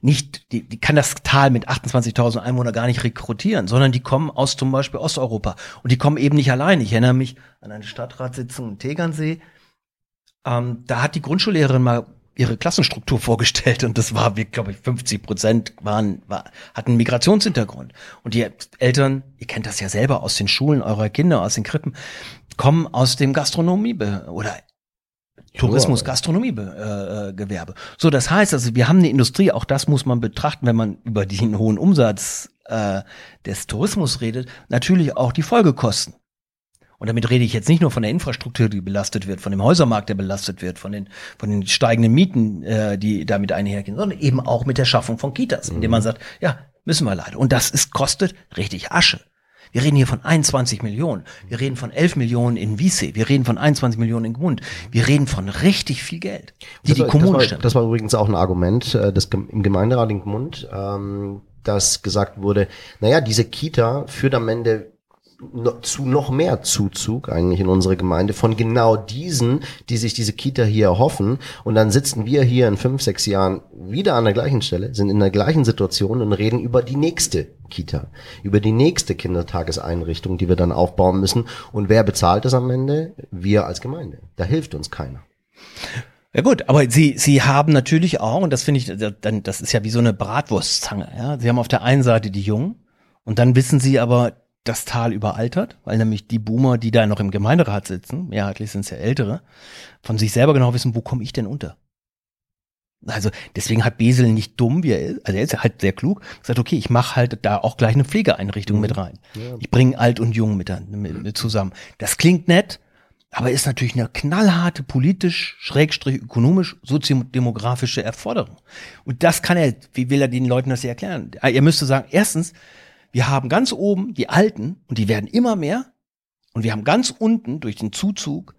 nicht, die, die kann das Tal mit 28.000 Einwohnern gar nicht rekrutieren, sondern die kommen aus zum Beispiel Osteuropa. Und die kommen eben nicht allein. Ich erinnere mich an eine Stadtratssitzung in Tegernsee. Ähm, da hat die Grundschullehrerin mal ihre Klassenstruktur vorgestellt und das war, wie glaube ich, 50 Prozent waren, war, hatten Migrationshintergrund. Und die Eltern, ihr kennt das ja selber aus den Schulen eurer Kinder, aus den Krippen, kommen aus dem Gastronomie oder Tourismus, Gastronomie, äh, Gewerbe. So, das heißt also, wir haben eine Industrie, auch das muss man betrachten, wenn man über den hohen Umsatz äh, des Tourismus redet, natürlich auch die Folgekosten. Und damit rede ich jetzt nicht nur von der Infrastruktur, die belastet wird, von dem Häusermarkt, der belastet wird, von den, von den steigenden Mieten, äh, die damit einhergehen, sondern eben auch mit der Schaffung von Kitas, indem man mhm. sagt, ja, müssen wir leider. Und das ist, kostet richtig Asche. Wir reden hier von 21 Millionen. Wir reden von 11 Millionen in Wiese. Wir reden von 21 Millionen in Gmund. Wir reden von richtig viel Geld, die das die Kommunen stellen. Das war übrigens auch ein Argument äh, des, im Gemeinderat in Gmund, ähm, dass gesagt wurde, naja, diese Kita führt am Ende zu noch mehr Zuzug eigentlich in unsere Gemeinde von genau diesen, die sich diese Kita hier erhoffen. Und dann sitzen wir hier in fünf, sechs Jahren wieder an der gleichen Stelle, sind in der gleichen Situation und reden über die nächste Kita, über die nächste Kindertageseinrichtung, die wir dann aufbauen müssen. Und wer bezahlt das am Ende? Wir als Gemeinde. Da hilft uns keiner. Ja gut, aber sie sie haben natürlich auch und das finde ich dann das ist ja wie so eine Bratwurstzange, ja. Sie haben auf der einen Seite die Jungen und dann wissen sie aber das Tal überaltert, weil nämlich die Boomer, die da noch im Gemeinderat sitzen, mehrheitlich sind es ja ältere, von sich selber genau wissen, wo komme ich denn unter? Also deswegen hat Besel nicht dumm, wie er ist, also er ist halt sehr klug, gesagt, okay, ich mache halt da auch gleich eine Pflegeeinrichtung mhm. mit rein. Ja. Ich bringe alt und jung mit, mit, mit zusammen. Das klingt nett, aber ist natürlich eine knallharte politisch, schrägstrich ökonomisch, soziodemografische Erforderung. Und das kann er, wie will er den Leuten das hier erklären? Er müsste sagen, erstens, wir haben ganz oben die Alten und die werden immer mehr. Und wir haben ganz unten durch den Zuzug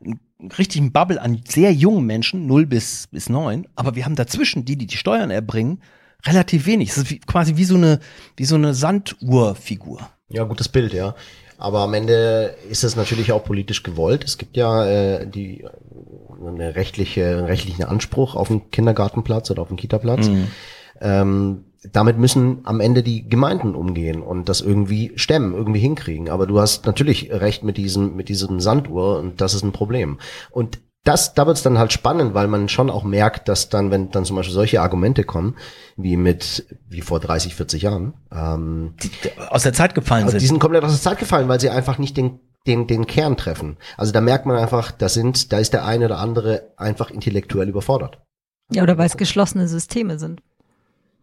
einen richtigen Bubble an sehr jungen Menschen, 0 bis, bis 9. Aber wir haben dazwischen die, die die Steuern erbringen, relativ wenig. Es ist wie, quasi wie so eine, wie so eine Sanduhrfigur. Ja, gutes Bild, ja. Aber am Ende ist es natürlich auch politisch gewollt. Es gibt ja äh, die eine rechtliche, einen rechtlichen Anspruch auf einen Kindergartenplatz oder auf einen Kitaplatz. Mhm. Ähm, damit müssen am Ende die Gemeinden umgehen und das irgendwie stemmen, irgendwie hinkriegen. Aber du hast natürlich recht mit diesem, mit diesem Sanduhr und das ist ein Problem. Und das, da wird's dann halt spannend, weil man schon auch merkt, dass dann, wenn dann zum Beispiel solche Argumente kommen, wie mit, wie vor 30, 40 Jahren, ähm, die, aus der Zeit gefallen sind. Die sind komplett aus der Zeit gefallen, weil sie einfach nicht den, den, den Kern treffen. Also da merkt man einfach, da sind, da ist der eine oder andere einfach intellektuell überfordert. Ja, oder weil es geschlossene Systeme sind.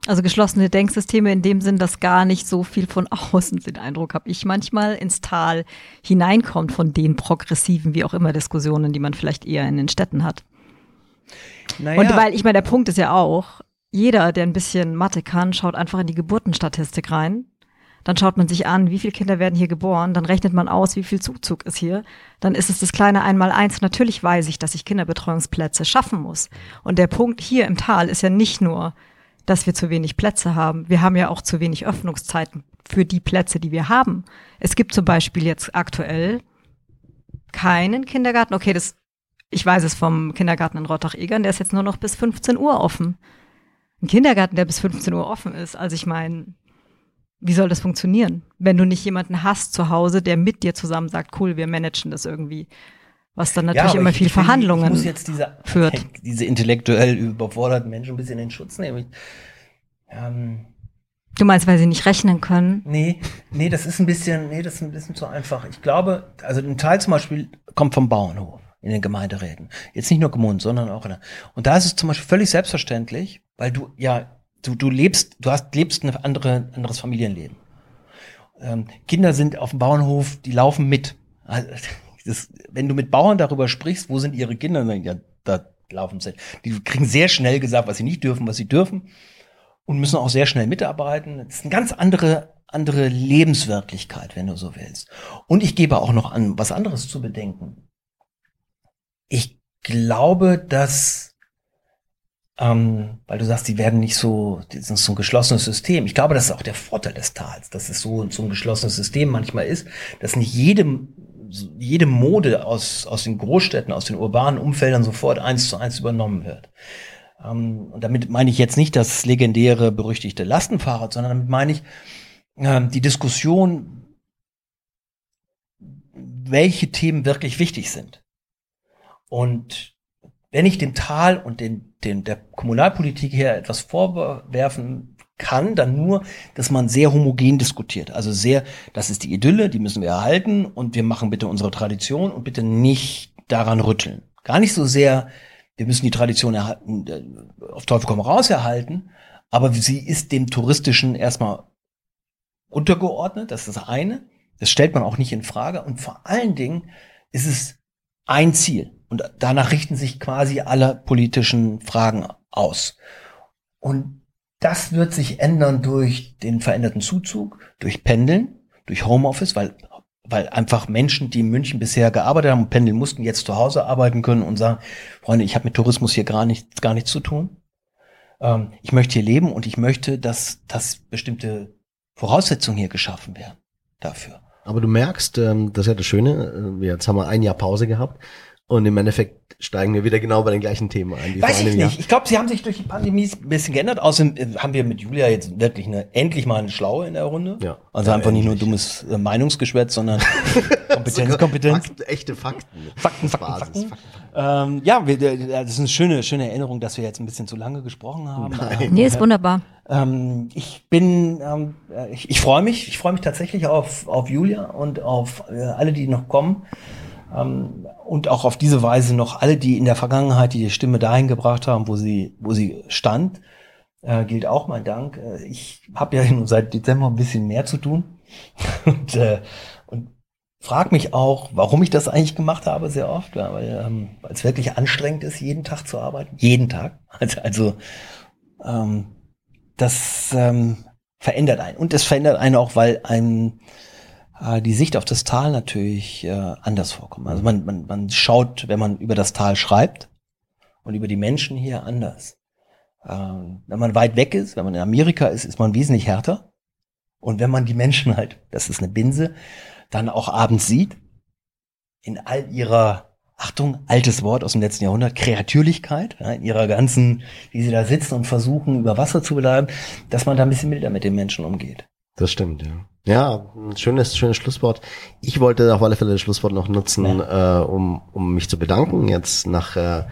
Also geschlossene Denksysteme in dem Sinn, dass gar nicht so viel von außen, den Eindruck habe ich manchmal, ins Tal hineinkommt von den progressiven, wie auch immer, Diskussionen, die man vielleicht eher in den Städten hat. Naja. Und weil, ich meine, der Punkt ist ja auch, jeder, der ein bisschen Mathe kann, schaut einfach in die Geburtenstatistik rein. Dann schaut man sich an, wie viele Kinder werden hier geboren, dann rechnet man aus, wie viel Zuzug ist hier. Dann ist es das kleine Einmaleins. Natürlich weiß ich, dass ich Kinderbetreuungsplätze schaffen muss. Und der Punkt hier im Tal ist ja nicht nur, dass wir zu wenig Plätze haben. Wir haben ja auch zu wenig Öffnungszeiten für die Plätze, die wir haben. Es gibt zum Beispiel jetzt aktuell keinen Kindergarten. Okay, das, ich weiß es vom Kindergarten in Rottach-Egern, der ist jetzt nur noch bis 15 Uhr offen. ein Kindergarten, der bis 15 Uhr offen ist. Also ich meine, wie soll das funktionieren, wenn du nicht jemanden hast zu Hause, der mit dir zusammen sagt, cool, wir managen das irgendwie. Was dann natürlich Ja, immer ich- viel ich Verhandlungen Ich muss jetzt diese, führt. diese intellektuell überforderten Menschen ein bisschen in Schutz nehmen. Ich, ähm, Du meinst, weil sie nicht rechnen können? nee, nee, das ist ein bisschen, nee, das ist ein bisschen zu einfach. Ich glaube, also ein Teil zum Beispiel kommt vom Bauernhof in den Gemeinderäten. Jetzt nicht nur Gemund, sondern auch in der, und da ist es zum Beispiel völlig selbstverständlich, weil du ja, du, du lebst, du hast, lebst ein andere, anderes Familienleben. Ähm, Kinder sind auf dem Bauernhof, die laufen mit. Also, das, wenn du mit Bauern darüber sprichst, wo sind ihre Kinder, dann ja, da laufen sie. Die kriegen sehr schnell gesagt, was sie nicht dürfen, was sie dürfen und müssen auch sehr schnell mitarbeiten. Das ist eine ganz andere, andere Lebenswirklichkeit, wenn du so willst. Und ich gebe auch noch an, was anderes zu bedenken. Ich glaube, dass, ähm, weil du sagst, die werden nicht so, das ist so ein geschlossenes System. Ich glaube, das ist auch der Vorteil des Tals, dass es so, so ein geschlossenes System manchmal ist, dass nicht jedem, jede Mode aus, aus den Großstädten, aus den urbanen Umfeldern sofort eins zu eins übernommen wird. Ähm, und damit meine ich jetzt nicht das legendäre, berüchtigte Lastenfahrrad, sondern damit meine ich ähm, die Diskussion, welche Themen wirklich wichtig sind. Und wenn ich dem Tal und den, den, der Kommunalpolitik her etwas vorwerfen kann, dann nur, dass man sehr homogen diskutiert. Also sehr, das ist die Idylle, die müssen wir erhalten und wir machen bitte unsere Tradition und bitte nicht daran rütteln. Gar nicht so sehr, wir müssen die Tradition erhalten, äh, auf Teufel komm raus erhalten, aber sie ist dem Touristischen erstmal untergeordnet, das ist das eine. Das stellt man auch nicht in Frage. Und vor allen Dingen ist es ein Ziel. Und danach richten sich quasi alle politischen Fragen aus. Und das wird sich ändern durch den veränderten Zuzug, durch Pendeln, durch Homeoffice, weil, weil einfach Menschen, die in München bisher gearbeitet haben und pendeln mussten, jetzt zu Hause arbeiten können und sagen, Freunde, ich habe mit Tourismus hier gar nichts, gar nichts zu tun. Ähm, ich möchte hier leben und ich möchte, dass, dass bestimmte Voraussetzungen hier geschaffen werden dafür. Aber du merkst, ähm, das ist ja das Schöne, äh, jetzt haben wir ein Jahr Pause gehabt und im Endeffekt steigen wir wieder genau bei den gleichen Themen ein. Wie Weiß vor ich einem Jahr. nicht. Ich glaube, sie haben sich durch die Pandemie ein bisschen geändert. Außerdem äh, haben wir mit Julia jetzt wirklich eine, endlich mal eine Schlaue in der Runde. Ja. Also Ja, einfach nicht nur endlich. dummes äh, Meinungsgeschwätz, sondern Kompetenz, Kompetenz. Fakten, echte Fakten. Fakten, Fakten, Basis, Fakten. Ähm, ja, wir, äh, das ist eine schöne, schöne Erinnerung, dass wir jetzt ein bisschen zu lange gesprochen haben. Ähm, Nee, ist wunderbar. Ähm, ich bin, ähm, äh, ich, ich freue mich, ich freue mich tatsächlich auf, auf Julia und auf äh, alle, die noch kommen. Ähm, und auch auf diese Weise noch alle, die in der Vergangenheit die Stimme dahin gebracht haben, wo sie, wo sie stand, äh, gilt auch mein Dank. Äh, ich habe ja nun seit Dezember ein bisschen mehr zu tun und, äh, und frage mich auch, warum ich das eigentlich gemacht habe, sehr oft, ja, weil ähm, es wirklich anstrengend ist, jeden Tag zu arbeiten. Jeden Tag. Also, also ähm, das ähm, verändert einen. Und es verändert einen auch, weil einem äh, die Sicht auf das Tal natürlich äh, anders vorkommt. Also man, man, man schaut, wenn man über das Tal schreibt und über die Menschen hier anders. Ähm, wenn man weit weg ist, wenn man in Amerika ist, ist man wesentlich härter. Und wenn man die Menschen halt, das ist eine Binse, dann auch abends sieht, in all ihrer, Achtung, altes Wort aus dem letzten Jahrhundert, Kreatürlichkeit, in ihrer ganzen, wie sie da sitzen und versuchen, über Wasser zu bleiben, dass man da ein bisschen milder mit den Menschen umgeht. Das stimmt, ja. Ja, ein schönes, schönes Schlusswort. Ich wollte auf alle Fälle das Schlusswort noch nutzen, äh, um, um mich zu bedanken. Jetzt nach, äh,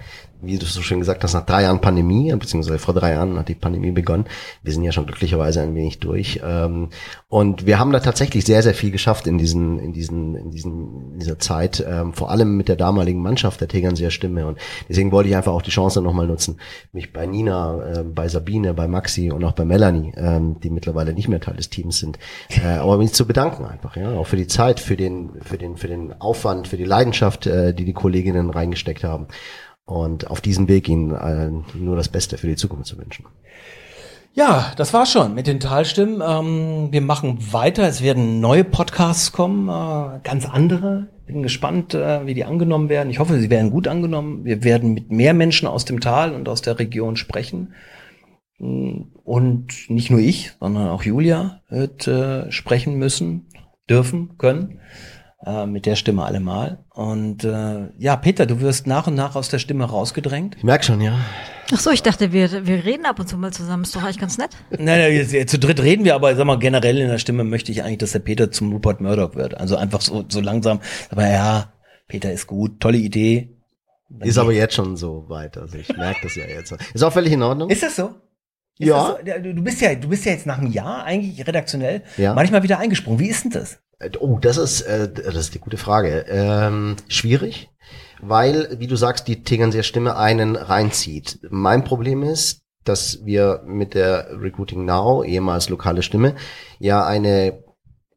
wie du so schön gesagt hast, nach drei Jahren Pandemie, beziehungsweise vor drei Jahren hat die Pandemie begonnen. Wir sind ja schon glücklicherweise ein wenig durch. Ähm, und wir haben da tatsächlich sehr, sehr viel geschafft in diesen, in diesen, in diesen, in dieser Zeit, ähm, vor allem mit der damaligen Mannschaft der Tegernseer Stimme. Und deswegen wollte ich einfach auch die Chance nochmal nutzen, mich bei Nina, äh, bei Sabine, bei Maxi und auch bei Melanie, ähm, die mittlerweile nicht mehr Teil des Teams sind, äh, aber mich zu bedanken einfach, ja, auch für die Zeit, für den, für den, für den Aufwand, für die Leidenschaft, äh, die die Kolleginnen reingesteckt haben. Und auf diesem Weg ihnen äh, nur das Beste für die Zukunft zu wünschen. Ja, das war's schon mit den Talstimmen. Ähm, wir machen weiter. Es werden neue Podcasts kommen, äh, ganz andere. Bin gespannt, äh, wie die angenommen werden. Ich hoffe, sie werden gut angenommen. Wir werden mit mehr Menschen aus dem Tal und aus der Region sprechen. Mm, Und nicht nur ich, sondern auch Julia wird äh, sprechen müssen, dürfen, können. Äh, mit der Stimme allemal. Und äh, ja, Peter, du wirst nach und nach aus der Stimme rausgedrängt. Ich merke schon, ja. Ach so, ich dachte, wir, wir reden ab und zu mal zusammen. Ist doch eigentlich ganz nett. Nein, nein, jetzt, jetzt, zu dritt reden wir, aber sag mal, generell in der Stimme möchte ich eigentlich, dass der Peter zum Rupert Murdoch wird. Also einfach so, so langsam. Aber ja, Peter ist gut, tolle Idee. Ist aber jetzt schon so weit. Also ich merke das ja jetzt. Ist auch völlig in Ordnung. Ist das so? Ist Ja. Das du bist ja, du bist ja jetzt nach einem Jahr eigentlich redaktionell Ja. manchmal wieder eingesprungen. Wie ist denn das? Äh, Oh, das ist, äh, das ist die gute Frage. Ähm, schwierig, weil, wie du sagst, die Tegernseer Stimme einen reinzieht. Mein Problem ist, dass wir mit der Recruiting Now, ehemals lokale Stimme, ja eine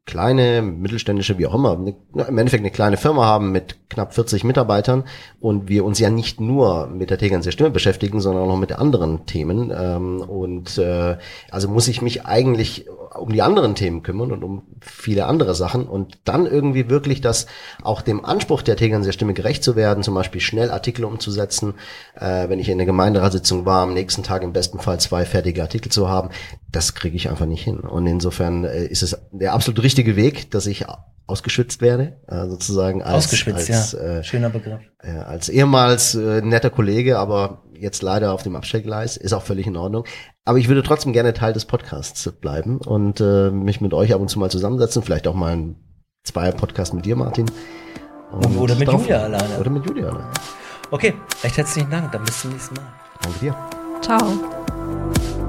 kleine, mittelständische, wie auch immer, eine, na, im Endeffekt eine kleine Firma haben mit knapp 40 Mitarbeitern und wir uns ja nicht nur mit der Tegernseer Stimme beschäftigen, sondern auch noch mit anderen Themen. Ähm, und äh, also muss ich mich eigentlich um die anderen Themen kümmern und um viele andere Sachen und dann irgendwie wirklich das auch dem Anspruch der Tegernseer Stimme gerecht zu werden, zum Beispiel schnell Artikel umzusetzen, äh, wenn ich in der Gemeinderatssitzung war, am nächsten Tag im besten Fall zwei fertige Artikel zu haben, das kriege ich einfach nicht hin. Und insofern äh, ist es der absolut richtige Weg, dass ich ausgeschwitzt werde, äh, sozusagen als, Ausgeschwitzt, als, ja. äh, Schöner Begriff. äh, als ehemals äh, netter Kollege, aber jetzt leider auf dem Abstellgleis, ist auch völlig in Ordnung. Aber ich würde trotzdem gerne Teil des Podcasts bleiben und äh, mich mit euch ab und zu mal zusammensetzen, vielleicht auch mal ein Zweier-Podcast mit dir, Martin. Und Oder mit Julia alleine. Oder mit Julia alleine. Okay, recht herzlichen Dank. Dann bis zum nächsten Mal. Danke dir. Ciao.